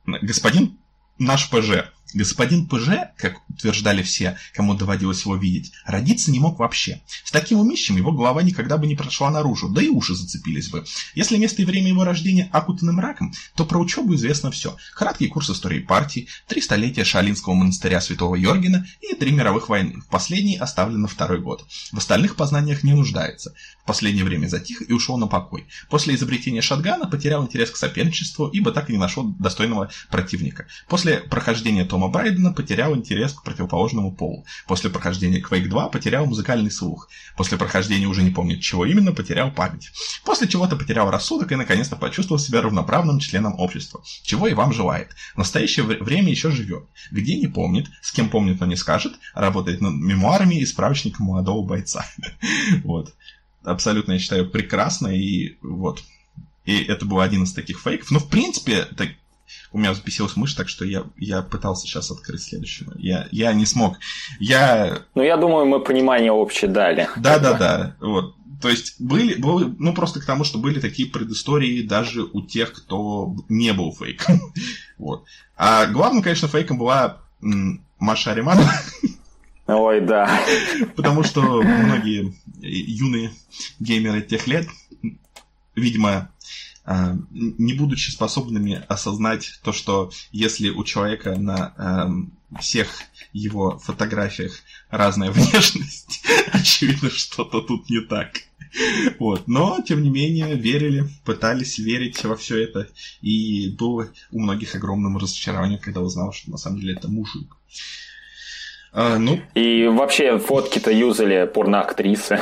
Господин наш ПЖ Господин ПЖ, как утверждали все, кому доводилось его видеть, родиться не мог вообще. С таким умищем его голова никогда бы не прошла наружу, да и уши зацепились бы. Если место и время его рождения окутаны мраком, то про учебу известно все. Краткий курс истории партии, три столетия Шалинского монастыря Святого Йоргена и три мировых войны. В последней оставлен на второй год. В остальных познаниях не нуждается. В последнее время затих и ушел на покой. После изобретения шатгана потерял интерес к соперничеству, ибо так и не нашел достойного противника. После прохождения Тома Брайдена потерял интерес к противоположному полу. После прохождения Quake 2 потерял музыкальный слух. После прохождения уже не помнит чего именно, потерял память. После чего-то потерял рассудок и наконец-то почувствовал себя равноправным членом общества. Чего и вам желает. В настоящее время еще живет. Где не помнит, с кем помнит, но не скажет, работает над мемуарами и справочником молодого бойца. Вот. Абсолютно, я считаю, прекрасно. И вот. И это был один из таких фейков. Но, в принципе, так, у меня взбесилась мышь, так что я, я пытался сейчас открыть следующего. Я, я не смог. Я... Ну, я думаю, мы понимание общее дали. Да-да-да. Вот. То есть были, были, ну просто к тому, что были такие предыстории даже у тех, кто не был фейком. вот. А главным, конечно, фейком была Маша Ариманова. Ой, да. Потому что многие юные геймеры тех лет, видимо, не будучи способными осознать то, что если у человека на э, всех его фотографиях разная внешность, очевидно, что-то тут не так. Вот. Но, тем не менее, верили, пытались верить во все это. И было у многих огромным разочарованием, когда узнал, что на самом деле это мужик. А, ну... И вообще фотки-то юзали порноактрисы.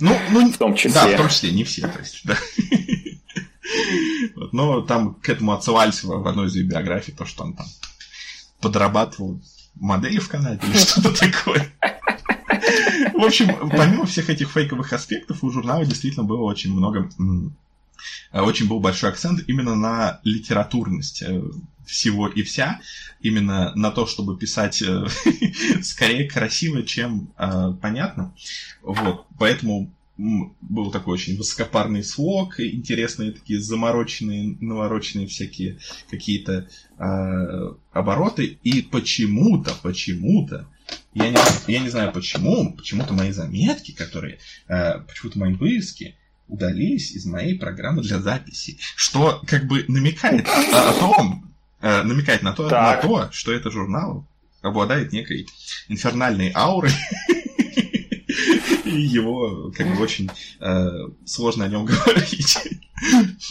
Ну, ну, в том числе. Да, в том числе, не все, то есть, да. Но там к этому отсылались в одной из биографий, то, что он там подрабатывал модели в Канаде или что-то такое. В общем, помимо всех этих фейковых аспектов, у журнала действительно было очень много очень был большой акцент именно на литературность э, всего и вся, именно на то, чтобы писать э, скорее красиво, чем э, понятно. Вот, поэтому был такой очень высокопарный слог, интересные такие замороченные, навороченные всякие какие-то э, обороты. И почему-то, почему-то, я не, я не знаю почему, почему-то мои заметки, которые, э, почему-то мои вырезки удалились из моей программы для записи. Что как бы намекает о, о том, э, намекает на то, на то, что это журнал обладает некой инфернальной аурой. Его как бы очень э, сложно о нем говорить.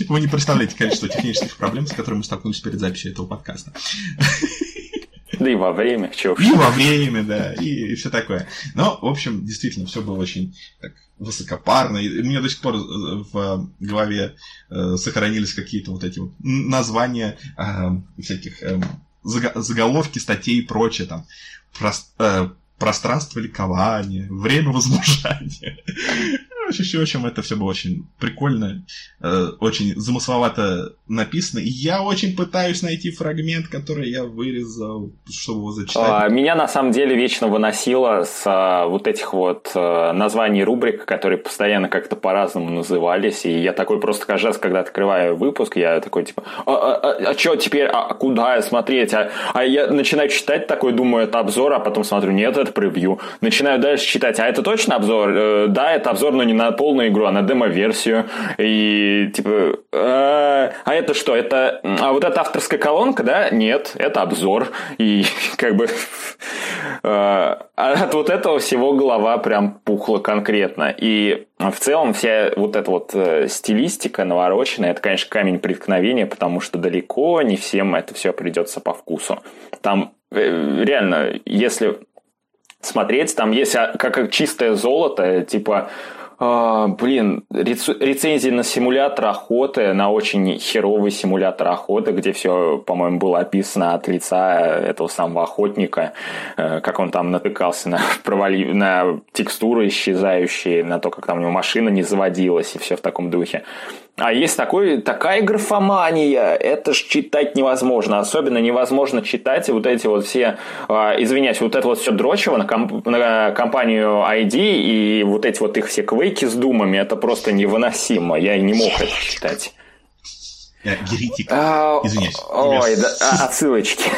Вы не представляете количество технических проблем, с которыми мы столкнулись перед записью этого подкаста. Да и во время, чего И во время, да, и, и все такое. Но, в общем, действительно, все было очень так, высокопарно. И у меня до сих пор в голове э, сохранились какие-то вот эти вот названия э, всяких э, заголовки статей и прочее там. Прост, э, пространство ликования, время возмужания. В общем, это все было очень прикольно, э, очень замысловато написано. И я очень пытаюсь найти фрагмент, который я вырезал, чтобы его зачитать. А, меня на самом деле вечно выносило с а, вот этих вот а, названий рубрик, которые постоянно как-то по-разному назывались. И я такой просто каждый раз, когда открываю выпуск, я такой типа, а, а, а, а что теперь, а куда смотреть? А, а я начинаю читать такой, думаю, это обзор, а потом смотрю, нет, это превью. Начинаю дальше читать, а это точно обзор? Э, да, это обзор, но не на полную игру, а на демо-версию. И типа, а, А, это что? Это, а вот эта авторская колонка, да? Нет, это обзор. И как бы а, от вот этого всего голова прям пухла конкретно. И в целом вся вот эта вот э, стилистика навороченная, это, конечно, камень преткновения, потому что далеко не всем это все придется по вкусу. Там э, реально, если смотреть, там есть а, как чистое золото, типа блин, рецензии на симулятор охоты, на очень херовый симулятор охоты, где все, по-моему, было описано от лица этого самого охотника, э, как он там натыкался на, провали... на текстуры исчезающие, на то, как там у него машина не заводилась и все в таком духе. А есть такой, такая графомания, это ж читать невозможно. Особенно невозможно читать вот эти вот все, э, извиняюсь, вот это вот все дрочево на, комп, на компанию ID и вот эти вот их все квейки с думами, это просто невыносимо. Я не мог это читать. Геретик. А, Извиняюсь. Ой, да, а, отсылочки.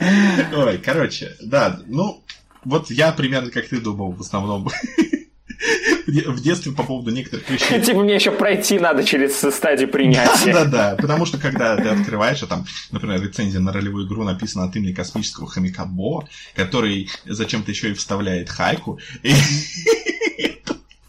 Ой, короче, да, ну, вот я примерно как ты думал в основном в детстве по поводу некоторых вещей. Типа мне еще пройти надо через стадию принятия. Да, да, да. Потому что когда ты открываешь, а там, например, рецензия на ролевую игру написана от имени космического хомяка Бо, который зачем-то еще и вставляет хайку. И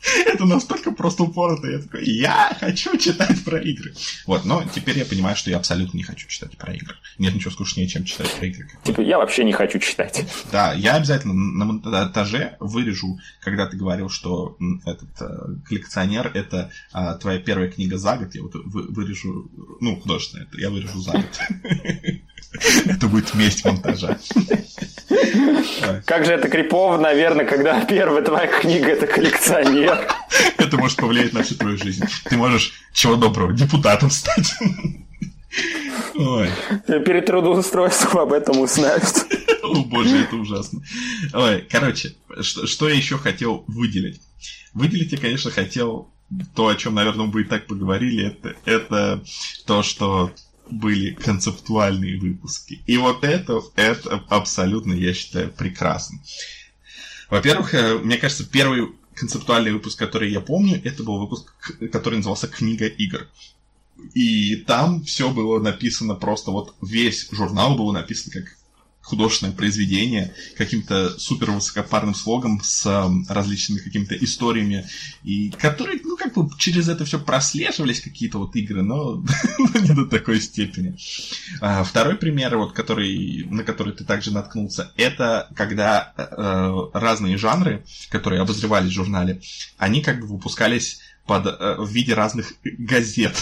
это настолько просто упорото. Я такой, я хочу читать про игры. Вот, но теперь я понимаю, что я абсолютно не хочу читать про игры. Нет ничего скучнее, чем читать про игры. Типа, я вообще не хочу читать. Да, я обязательно на монтаже вырежу, когда ты говорил, что этот э, коллекционер это э, твоя первая книга за год, я вот вырежу, ну, художественно, это я вырежу за год. Это будет месть монтажа. Как же это крипово, наверное, когда первая твоя книга это коллекционер. Это может повлиять на всю твою жизнь. Ты можешь, чего доброго, депутатом стать. Ой. Перед трудоустройством об этом узнают. О боже, это ужасно. Ой, короче, что, что я еще хотел выделить? Выделить я, конечно, хотел то, о чем, наверное, мы и так поговорили, это, это то, что были концептуальные выпуски. И вот это, это абсолютно, я считаю, прекрасно. Во-первых, э, мне кажется, первый концептуальный выпуск, который я помню, это был выпуск, который назывался «Книга игр». И там все было написано просто вот весь журнал был написан как художественное произведение каким-то супер высокопарным слогом с э, различными какими-то историями, и которые, ну, как бы через это все прослеживались какие-то вот игры, но не до такой степени. А, второй пример, вот, который, на который ты также наткнулся, это когда э, разные жанры, которые обозревались в журнале, они как бы выпускались под, э, в виде разных газет.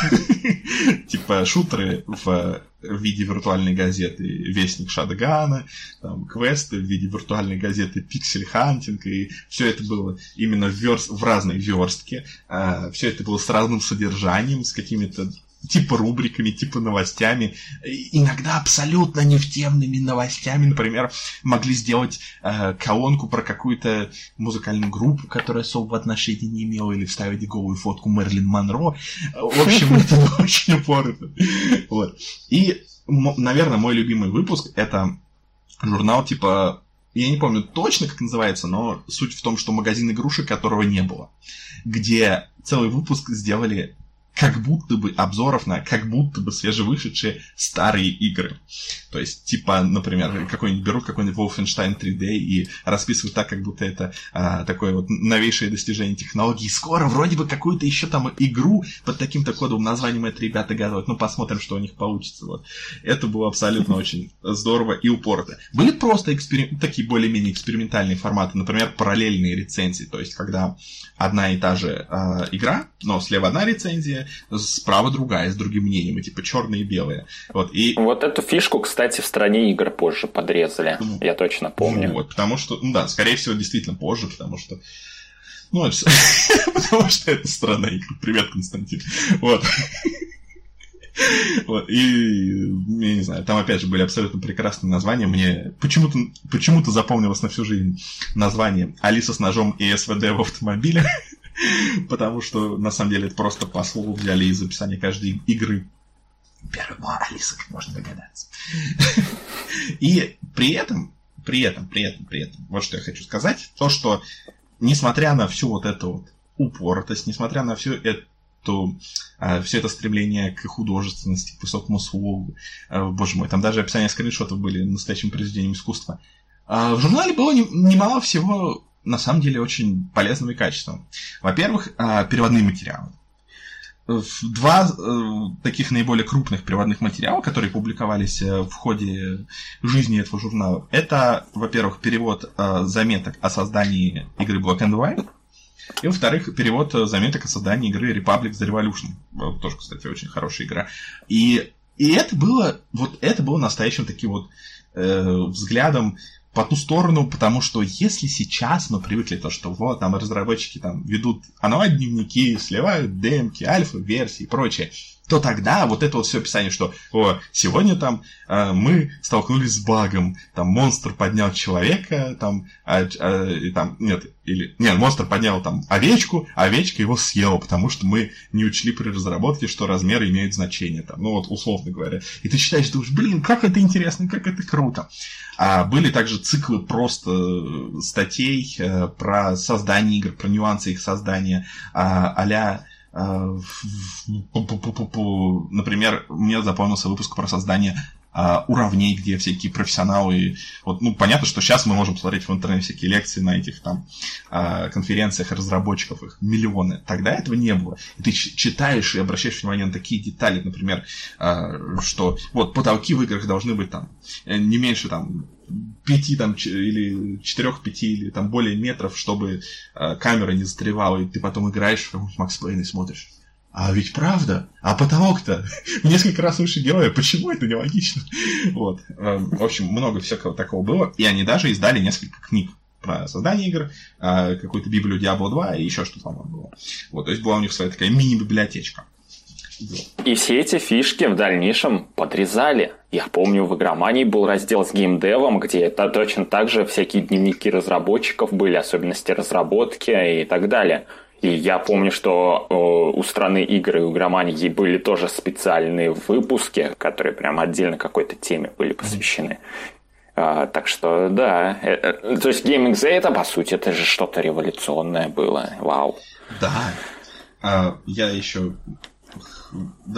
типа шутеры в виде виртуальной газеты Вестник Шадгана, там, квесты в виде виртуальной газеты Пиксель Хантинг, и все это было именно в, верст, в разной верстке, а, все это было с разным содержанием, с какими-то типа рубриками, типа новостями, иногда абсолютно нефтемными новостями, например, могли сделать э, колонку про какую-то музыкальную группу, которая особого отношения не имела, или вставить голую фотку Мерлин Монро. В общем, это очень упорото. Вот. И, наверное, мой любимый выпуск это журнал типа я не помню точно, как называется, но суть в том, что магазин игрушек, которого не было, где целый выпуск сделали как будто бы обзоров на как будто бы свежевышедшие старые игры. То есть, типа, например, какой-нибудь берут какой-нибудь Wolfenstein 3D и расписывают так, как будто это а, такое вот новейшее достижение технологий. И скоро вроде бы какую-то еще там игру под таким-то кодовым названием это ребята готовят. Ну, посмотрим, что у них получится. Вот. Это было абсолютно очень здорово и упорото. Были просто такие более-менее экспериментальные форматы, например, параллельные рецензии. То есть, когда одна и та же а, игра, но слева одна рецензия, справа другая, с другим мнением, и типа черные и белые. Вот, и... вот эту фишку, кстати, в стране игр позже подрезали, ну, я точно помню. Вот, потому что, ну да, скорее всего, действительно позже, потому что ну, потому что это страна игр. Привет, Константин. Вот. Вот, и, я не знаю, там опять же были абсолютно прекрасные названия. Мне почему-то почему запомнилось на всю жизнь название «Алиса с ножом и СВД в автомобиле». Потому что, на самом деле, это просто по слову взяли из описания каждой игры. Первого Алиса, как можно догадаться. И при этом, при этом, при этом, при этом, вот что я хочу сказать, то, что несмотря на всю вот эту вот упоротость, несмотря на всю эту э, все это стремление к художественности, к высокому слогу. Э, боже мой, там даже описание скриншотов были настоящим произведением искусства. Э, в журнале было немало всего, на самом деле, очень полезного и качественного. Во-первых, э, переводные материалы два э, таких наиболее крупных переводных материала, которые публиковались э, в ходе жизни этого журнала, это, во-первых, перевод э, заметок о создании игры Black and White, и, во-вторых, перевод заметок о создании игры Republic the Revolution. Тоже, кстати, очень хорошая игра. И, и это было, вот это было настоящим таким вот э, взглядом по ту сторону, потому что если сейчас мы привыкли то, что вот там разработчики там ведут ануар-дневники, сливают демки, альфа-версии и прочее, то тогда вот это вот все описание, что о, сегодня там э, мы столкнулись с багом, там монстр поднял человека, там, а, а, и, там нет, или нет, монстр поднял там овечку, а овечка его съела, потому что мы не учли при разработке, что размеры имеют значение, там, ну вот условно говоря. И ты читаешь, думаешь, блин, как это интересно, как это круто. А были также циклы просто э, статей э, про создание игр, про нюансы их создания, а, а Например, мне запомнился выпуск про создание а, уровней, где всякие профессионалы. Вот, ну, понятно, что сейчас мы можем смотреть в интернете всякие лекции на этих там а, конференциях разработчиков, их миллионы. Тогда этого не было. И ты читаешь и обращаешь внимание на такие детали, например, а, что вот потолки в играх должны быть там э, не меньше там пяти там или четырех-пяти или там более метров, чтобы э, камера не застревала, и ты потом играешь в какой-нибудь Макс Пейн и смотришь. А ведь правда, а потолок-то несколько раз выше героя, почему это нелогично? Вот. Эм, в общем, много всякого такого было, и они даже издали несколько книг про создание игр, э, какую-то Библию Diablo 2 и еще что-то там было. Вот, то есть была у них своя такая мини-библиотечка. И все эти фишки в дальнейшем подрезали. Я помню, в игромании был раздел с геймдевом, где это точно так же всякие дневники разработчиков были, особенности разработки и так далее. И я помню, что э, у страны игры и у игромании были тоже специальные выпуски, которые прям отдельно какой-то теме были посвящены. А, так что, да. Э, э, то есть Gaming Z это, по сути, это же что-то революционное было. Вау. Да. А, я еще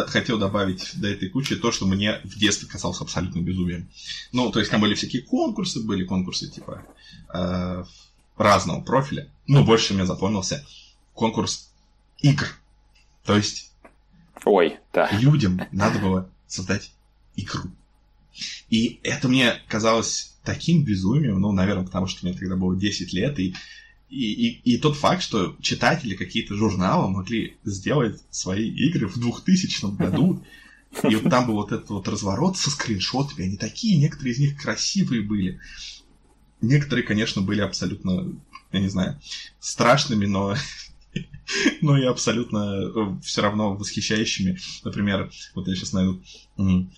хотел добавить до этой кучи то, что мне в детстве казалось абсолютно безумием. Ну, то есть там были всякие конкурсы, были конкурсы типа разного профиля. Ну, больше мне запомнился конкурс игр. То есть Ой, да. людям надо было создать игру. И это мне казалось таким безумием, ну, наверное, потому что мне тогда было 10 лет, и и, и, и тот факт, что читатели какие-то журналы могли сделать свои игры в 2000 году, и вот там был вот этот вот разворот со скриншотами, они такие, некоторые из них красивые были. Некоторые, конечно, были абсолютно, я не знаю, страшными, но но и абсолютно э, все равно восхищающими. Например, вот я сейчас найду,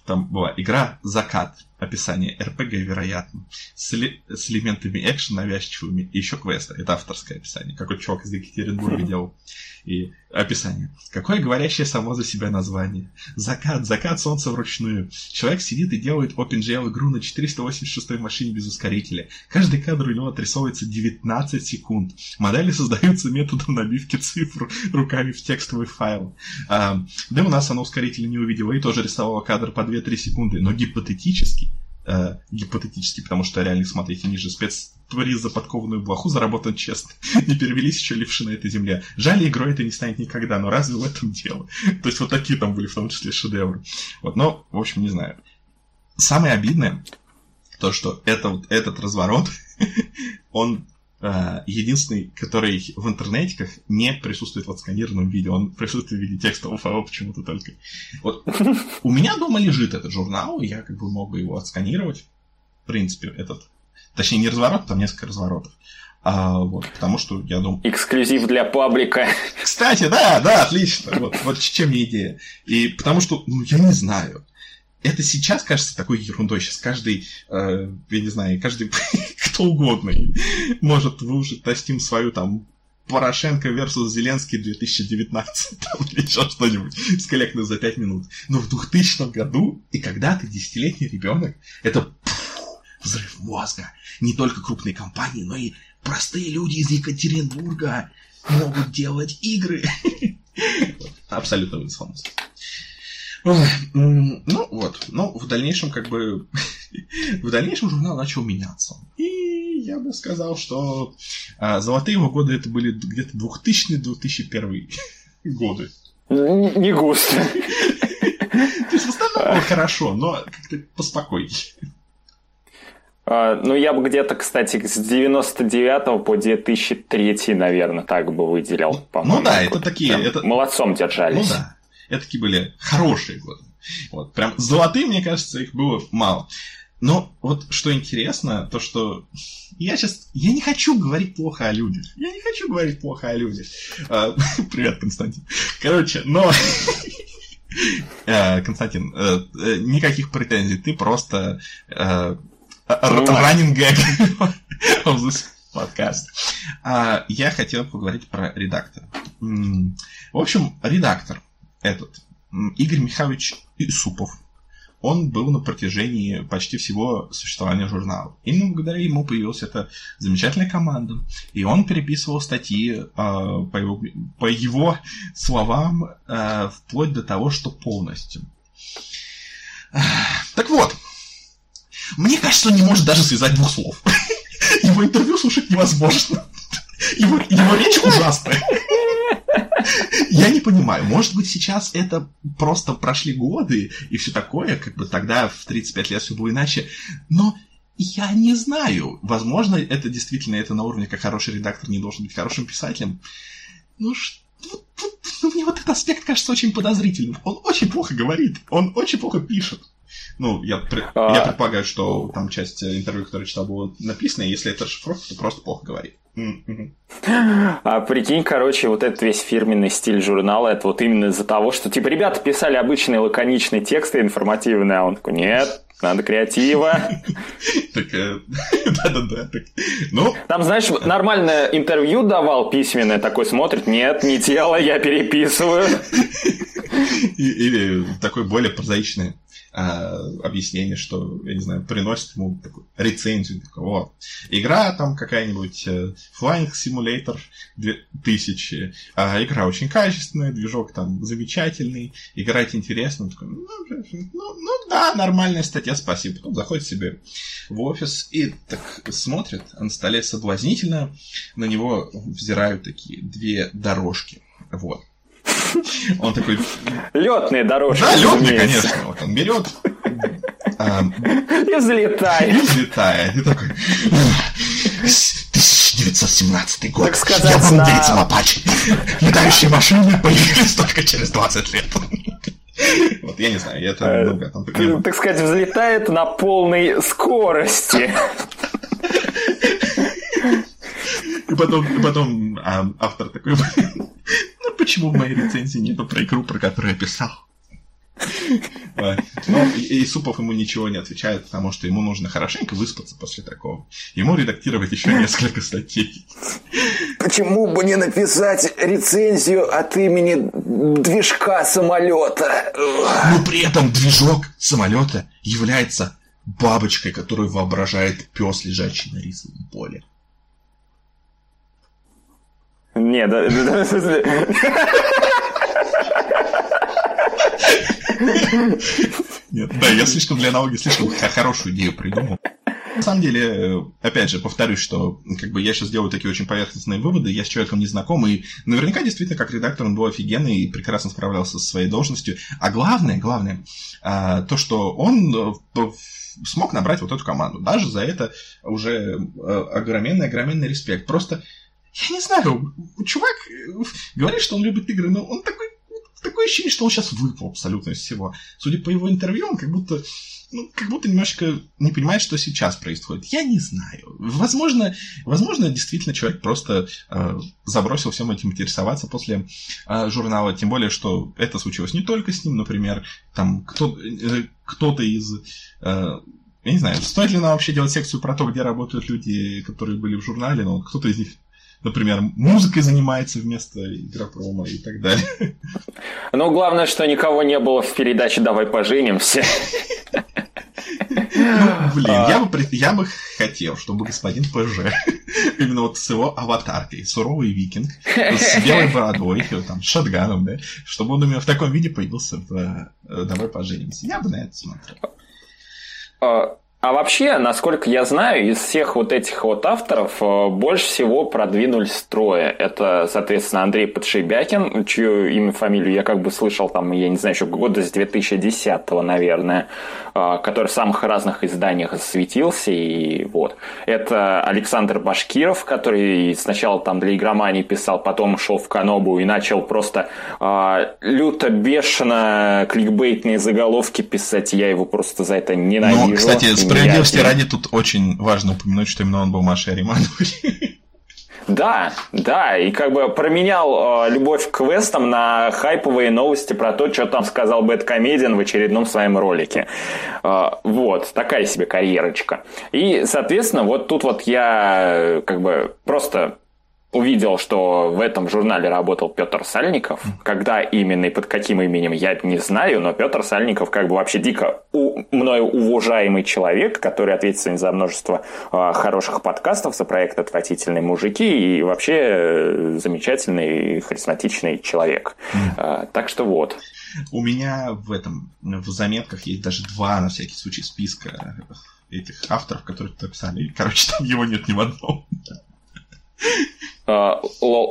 там была игра «Закат», описание РПГ, вероятно, с, с элементами экшен навязчивыми, и еще квеста. Это авторское описание, какой чувак из Екатеринбурга делал. И описание. Какое говорящее само за себя название. Закат, закат солнца вручную. Человек сидит и делает OpenGL игру на 486 машине без ускорителя. Каждый кадр у него отрисовывается 19 секунд. Модели создаются методом набивки цифр руками в текстовый файл. А, да у нас оно ускорителя не увидела и тоже рисовала кадр по 2-3 секунды, но гипотетически э, гипотетически, потому что реально, смотрите, ниже спецприз за подкованную блоху заработан честно. Не перевелись еще левши на этой земле. Жаль, игрой это не станет никогда, но разве в этом дело? То есть вот такие там были, в том числе шедевры. Вот, но, в общем, не знаю. Самое обидное, то, что это, вот, этот разворот, он единственный, который в интернетиках не присутствует в отсканированном виде. Он присутствует в виде текстового файла почему-то только. Вот у меня дома лежит этот журнал, и я как бы мог бы его отсканировать. В принципе, этот. Точнее, не разворот, там несколько разворотов. А, вот, потому что я думаю... Эксклюзив для паблика. Кстати, да, да, отлично. Вот, вот чем мне идея. И потому что, ну, я не знаю это сейчас кажется такой ерундой. Сейчас каждый, э, я не знаю, каждый кто угодно может выложить на Steam свою там Порошенко versus Зеленский 2019 там, или еще что-нибудь с коллектной за 5 минут. Но в 2000 году, и когда ты десятилетний ребенок, это пфф, взрыв мозга. Не только крупные компании, но и простые люди из Екатеринбурга могут делать игры. Абсолютно высказался. Ну вот, но в дальнейшем как бы в дальнейшем журнал начал меняться. И я бы сказал, что а, золотые его годы это были где-то 2000-2001 годы. Не густо. То есть в основном было хорошо, но как-то поспокойнее. А, ну, я бы где-то, кстати, с 99 по 2003, наверное, так бы выделил. Ну да, это такие... Это... Молодцом держались. Ну да, это такие были хорошие годы. Вот, прям золотые, мне кажется, их было мало. Но вот что интересно, то что я сейчас, я не хочу говорить плохо о людях. Я не хочу говорить плохо о людях. А, привет, Константин. Короче, но... Э, Константин, э, э, никаких претензий, ты просто running gag of this podcast. А, я хотел поговорить про редактора. В общем, редактор этот, Игорь Михайлович Исупов, он был на протяжении почти всего существования журнала. Именно благодаря ему появилась эта замечательная команда. И он переписывал статьи э, по, его, по его словам э, вплоть до того, что полностью. Так вот, мне кажется, он не может даже связать двух слов. Его интервью слушать невозможно. Его, его речь ужасная. Я не понимаю, может быть, сейчас это просто прошли годы и все такое, как бы тогда в 35 лет все было иначе, но я не знаю. Возможно, это действительно это на уровне, как хороший редактор не должен быть хорошим писателем. Ну, что ну, мне вот этот аспект кажется очень подозрительным. Он очень плохо говорит, он очень плохо пишет. Ну, я, а... я предполагаю, что там часть интервью, которую читал, была написана, и если это шифровка, то просто плохо говорит. А прикинь, короче, вот этот весь фирменный стиль журнала, это вот именно из-за того, что, типа, ребята писали обычные лаконичные тексты информативные, а он такой, нет, надо креатива. Э, да-да-да. Ну... Там, знаешь, нормальное интервью давал письменное, такой смотрит, нет, не тело, я переписываю. Или такой более прозаичный а, объяснение, что, я не знаю, приносит ему такую рецензию. Такой, вот, игра там какая-нибудь э, Flying Simulator 2000, а игра очень качественная, движок там замечательный, играть интересно. такой, ну, ну, ну да, нормальная статья, спасибо. Потом заходит себе в офис и так смотрит, а на столе соблазнительно, на него взирают такие две дорожки. Вот. Он такой... Lетные дорожки. Да, летные, конечно. Вот он берет и взлетает. И взлетает. И такой... 1917 год. Так сказать, Я буду делиться лопач. Летающие машины появились только через 20 лет. Вот, я не знаю, я это много там Так сказать, взлетает на полной скорости. И потом, и потом а, автор такой, ну почему в моей рецензии нету про игру, про которую я писал? Ну, и, и Супов ему ничего не отвечает, потому что ему нужно хорошенько выспаться после такого. Ему редактировать еще несколько статей. Почему бы не написать рецензию от имени движка самолета? Но при этом движок самолета является бабочкой, которую воображает пес, лежащий на рисовом поле. Не, да, да, в смысле... Нет, да, я слишком для аналогии слишком хорошую идею придумал. На самом деле, опять же, повторюсь, что как бы я сейчас делаю такие очень поверхностные выводы, я с человеком не знаком, и наверняка действительно как редактор он был офигенный и прекрасно справлялся со своей должностью. А главное, главное, а, то, что он э, смог набрать вот эту команду. Даже за это уже э, огроменный-огроменный респект. Просто я не знаю, чувак э, говорит, что он любит игры, но он такой, такое ощущение, что он сейчас выпал абсолютно из всего. Судя по его интервью, он как будто, ну, как будто немножечко не понимает, что сейчас происходит. Я не знаю. Возможно, возможно действительно человек просто э, забросил всем этим интересоваться после э, журнала. Тем более, что это случилось не только с ним, например, там кто, э, кто-то из... Э, я не знаю, стоит ли нам вообще делать секцию про то, где работают люди, которые были в журнале, но кто-то из них например, музыкой занимается вместо игропрома и так далее. Ну, главное, что никого не было в передаче «Давай поженимся». Ну, блин, я бы, я бы хотел, чтобы господин ПЖ, именно вот с его аватаркой, суровый викинг, с белой бородой, там, с шатганом, да, чтобы он именно в таком виде появился в э, «Давай поженимся». Я бы на это смотрел. А, а вообще, насколько я знаю, из всех вот этих вот авторов э, больше всего продвинулись трое. Это, соответственно, Андрей Подшибякин, чью имя, фамилию я как бы слышал там, я не знаю, еще года с 2010 наверное, э, который в самых разных изданиях засветился, и вот. Это Александр Башкиров, который сначала там для игромании писал, потом ушел в Канобу и начал просто э, люто, бешено кликбейтные заголовки писать, я его просто за это ненавижу. Ну, кстати, Справедливости ради тут очень важно упомянуть, что именно он был Машей Аримановой. Да, да, и как бы променял э, любовь к квестам на хайповые новости про то, что там сказал Бэткомедиан в очередном своем ролике. Э, вот, такая себе карьерочка. И, соответственно, вот тут вот я как бы просто увидел, что в этом журнале работал Петр Сальников. Когда именно и под каким именем, я не знаю, но Петр Сальников как бы вообще дико у, мною уважаемый человек, который ответственен за множество э, хороших подкастов, за проект «Отвратительные мужики» и вообще э, замечательный, харизматичный человек. Э, так что вот. У меня в этом, в заметках есть даже два, на всякий случай, списка этих авторов, которые писали. Короче, там его нет ни в одном. А,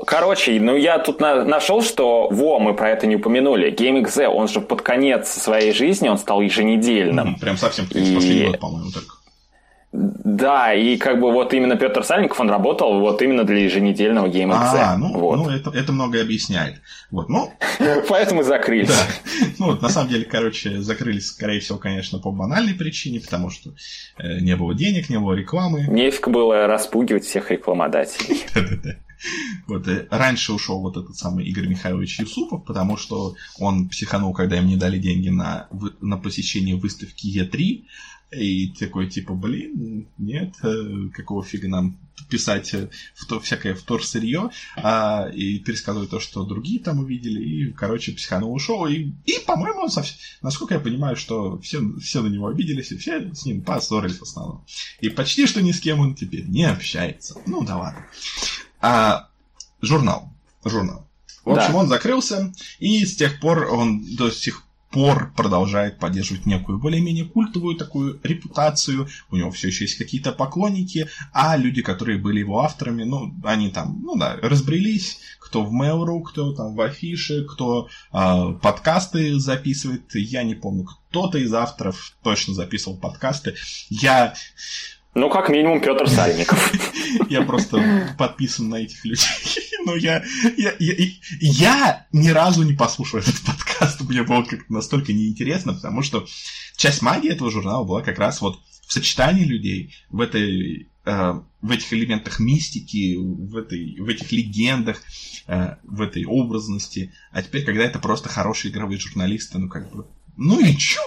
короче, ну я тут на, нашел, что, во, мы про это не упомянули, GameXZ, он же под конец своей жизни, он стал еженедельным. Mm, прям совсем, и... последний год, по-моему, только. Да, и как бы вот именно Петр Сальников, он работал вот именно для еженедельного Game А, ну, вот. ну это, это многое объясняет. Вот, ну... Поэтому закрылись. Да. Ну, вот, на самом деле, короче, закрылись, скорее всего, конечно, по банальной причине, потому что э, не было денег, не было рекламы. Нефиг было распугивать всех рекламодателей. Да-да-да. Вот, и раньше ушел вот этот самый Игорь Михайлович Юсупов, потому что он психанул, когда им не дали деньги на, на посещение выставки Е3, и такой, типа, блин, нет, э, какого фига нам писать э, в то, всякое вторсырье, а, и пересказывать то, что другие там увидели, и, короче, психанул ушел, и, и по-моему, совсем, насколько я понимаю, что все, все на него обиделись, и все с ним поссорились в основном. И почти что ни с кем он теперь не общается. Ну да ладно. А журнал. Журнал. В общем, да. он закрылся, и с тех пор он до сих пор продолжает поддерживать некую более-менее культовую такую репутацию. У него все еще есть какие-то поклонники, а люди, которые были его авторами, ну, они там, ну да, разбрелись, кто в Mail.ru, кто там в Афише, кто э, подкасты записывает. Я не помню, кто-то из авторов точно записывал подкасты. Я ну, как минимум, Петр Сальников. Я просто подписан на этих людей. Но я, я, я, я ни разу не послушал этот подкаст. Мне было как-то настолько неинтересно, потому что часть магии этого журнала была как раз вот в сочетании людей, в этой э, в этих элементах мистики, в, этой, в этих легендах, э, в этой образности. А теперь, когда это просто хорошие игровые журналисты, ну как бы, ну и чё?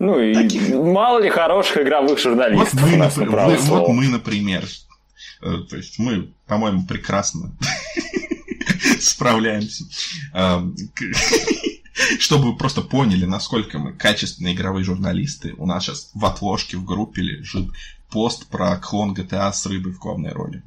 Ну и Таких... мало ли хороших игровых журналистов вот мы, у нас на право Вот мы, например. Э, то есть мы, по-моему, прекрасно справляемся. Чтобы вы просто поняли, насколько мы качественные игровые журналисты, у нас сейчас в отложке в группе лежит пост про клон GTA с рыбой в главной роли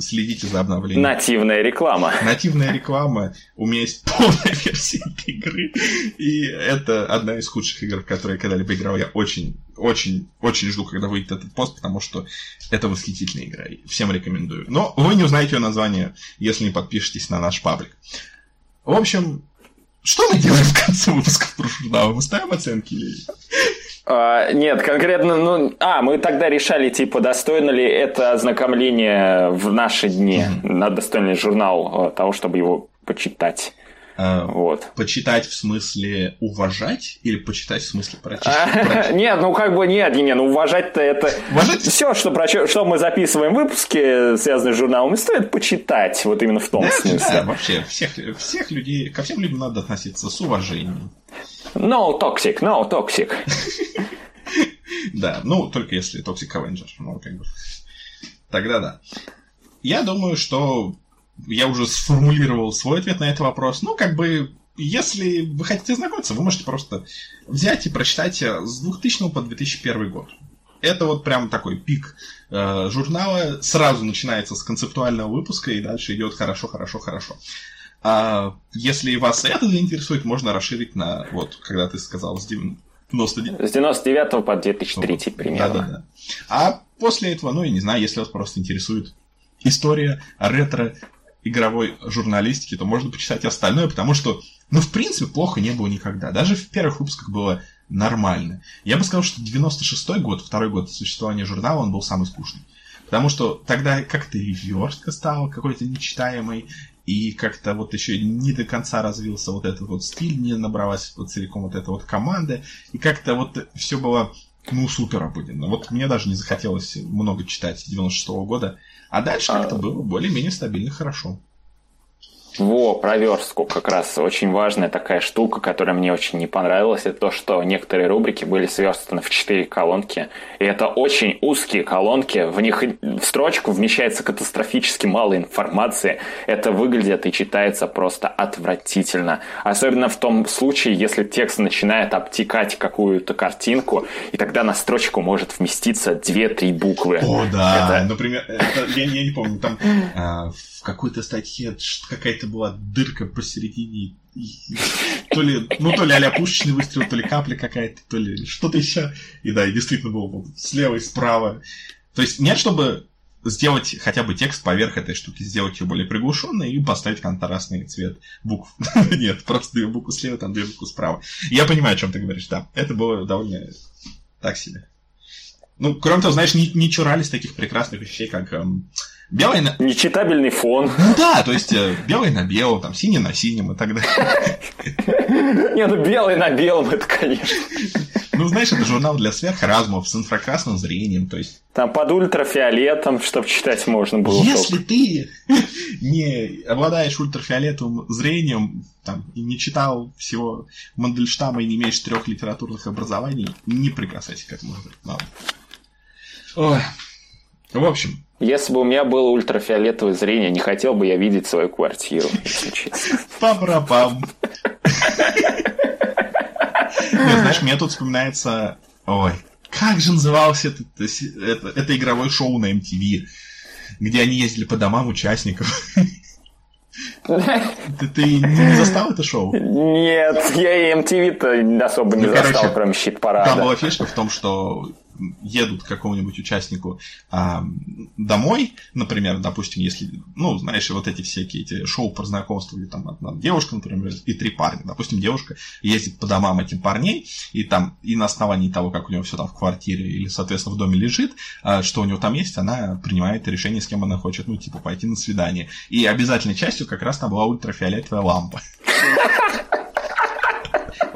следите за обновлением. Нативная реклама. Нативная реклама. У меня есть полная версия этой игры. И это одна из худших игр, в которые я когда-либо играл. Я очень, очень, очень жду, когда выйдет этот пост, потому что это восхитительная игра. Всем рекомендую. Но вы не узнаете ее название, если не подпишетесь на наш паблик. В общем, что мы делаем в конце выпуска про журнал? Мы ставим оценки или а, нет, конкретно, ну, а, мы тогда решали, типа, достойно ли это ознакомление в наши дни, mm-hmm. на достойный журнал того, чтобы его почитать. А, вот. Почитать в смысле уважать или почитать в смысле прочитать? Нет, ну как бы нет, не, ну уважать-то это... Уважать? Все, что, про, что мы записываем в выпуске, связанные с журналом, стоит почитать, вот именно в том да, смысле. Да, вообще, всех, всех людей, ко всем людям надо относиться с уважением. No toxic, no toxic. Да, ну, только если Toxic Avenger. Ну, как бы. Тогда да. Я думаю, что я уже сформулировал свой ответ на этот вопрос. Ну, как бы если вы хотите знакомиться, вы можете просто взять и прочитать с 2000 по 2001 год. Это вот прям такой пик э, журнала. Сразу начинается с концептуального выпуска и дальше идет хорошо, хорошо, хорошо. А если вас это заинтересует, можно расширить на, вот, когда ты сказал, с 99... С 99 по 2003 примерно. Да, да, да. А после этого, ну, я не знаю, если вас просто интересует история ретро игровой журналистики, то можно почитать остальное, потому что, ну, в принципе, плохо не было никогда. Даже в первых выпусках было нормально. Я бы сказал, что 96-й год, второй год существования журнала, он был самый скучный. Потому что тогда как-то и верстка стала какой-то нечитаемой, и как-то вот еще не до конца развился вот этот вот стиль, не набралась вот целиком вот эта вот команда, и как-то вот все было, ну, супер обыденно. Вот мне даже не захотелось много читать 96-го года, а дальше а... как-то было более-менее стабильно хорошо. Во, про верстку как раз. Очень важная такая штука, которая мне очень не понравилась, это то, что некоторые рубрики были сверстаны в четыре колонки, и это очень узкие колонки, в них в строчку вмещается катастрофически мало информации, это выглядит и читается просто отвратительно, особенно в том случае, если текст начинает обтекать какую-то картинку, и тогда на строчку может вместиться две-три буквы. О, да, это... например, это, я, я не помню, там а, какой-то статье какая-то была дырка посередине. То ли, ну, то ли а пушечный выстрел, то ли капля какая-то, то ли что-то еще. И да, и действительно было слева и справа. То есть нет, чтобы сделать хотя бы текст поверх этой штуки, сделать ее более приглушенной и поставить контрастный цвет букв. Нет, просто две буквы слева, там две буквы справа. Я понимаю, о чем ты говоришь, да. Это было довольно так себе. Ну, кроме того, знаешь, не, не чурались таких прекрасных вещей, как эм, Белый на... Нечитабельный фон. Ну да, то есть э, белый на белом, там синий на синем и так далее. Не, ну белый на белом, это конечно. Ну, знаешь, это журнал для сверхразумов с инфракрасным зрением, то есть... Там под ультрафиолетом, чтобы читать можно было. Если ты не обладаешь ультрафиолетовым зрением, там, и не читал всего Мандельштама и не имеешь трех литературных образований, не прикасайся к этому. Ой. В общем, если бы у меня было ультрафиолетовое зрение, не хотел бы я видеть свою квартиру, если честно. Пам-пам. Знаешь, мне тут вспоминается... Ой, как же называлось это, это, это игровое шоу на MTV, где они ездили по домам участников. Ты, ты не застал это шоу? Нет, я и MTV-то особо не ну, застал, короче, кроме щит-парада. Там была фишка в том, что едут к какому-нибудь участнику а, домой, например, допустим, если, ну, знаешь, вот эти всякие эти шоу про знакомство, где там одна девушка, например, и три парня. Допустим, девушка ездит по домам этим парней, и там, и на основании того, как у него все там в квартире или, соответственно, в доме лежит, а, что у него там есть, она принимает решение, с кем она хочет, ну, типа, пойти на свидание. И обязательной частью как раз там была ультрафиолетовая лампа.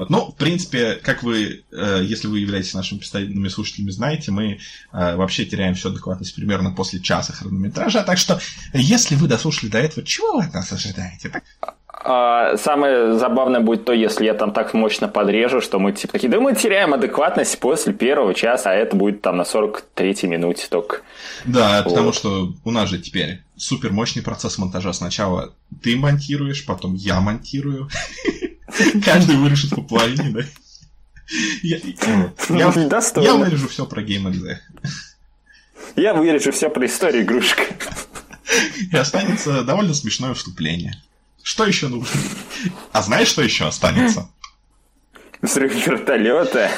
Вот. Ну, в принципе, как вы, э, если вы являетесь нашими постоянными слушателями, знаете, мы э, вообще теряем всю адекватность примерно после часа хронометража. Так что, если вы дослушали до этого, чего вы от нас ожидаете? Так? А, самое забавное будет то, если я там так мощно подрежу, что мы типа такие, да мы теряем адекватность после первого часа, а это будет там на 43-й минуте только. Да, вот. потому что у нас же теперь супер мощный процесс монтажа. Сначала ты монтируешь, потом я монтирую. Каждый вырежет по половине, да? Я, я, я вырежу все про GameXZ. Я вырежу все про историю игрушек. И останется довольно смешное вступление. Что еще нужно? А знаешь, что еще останется? Взрыв вертолета.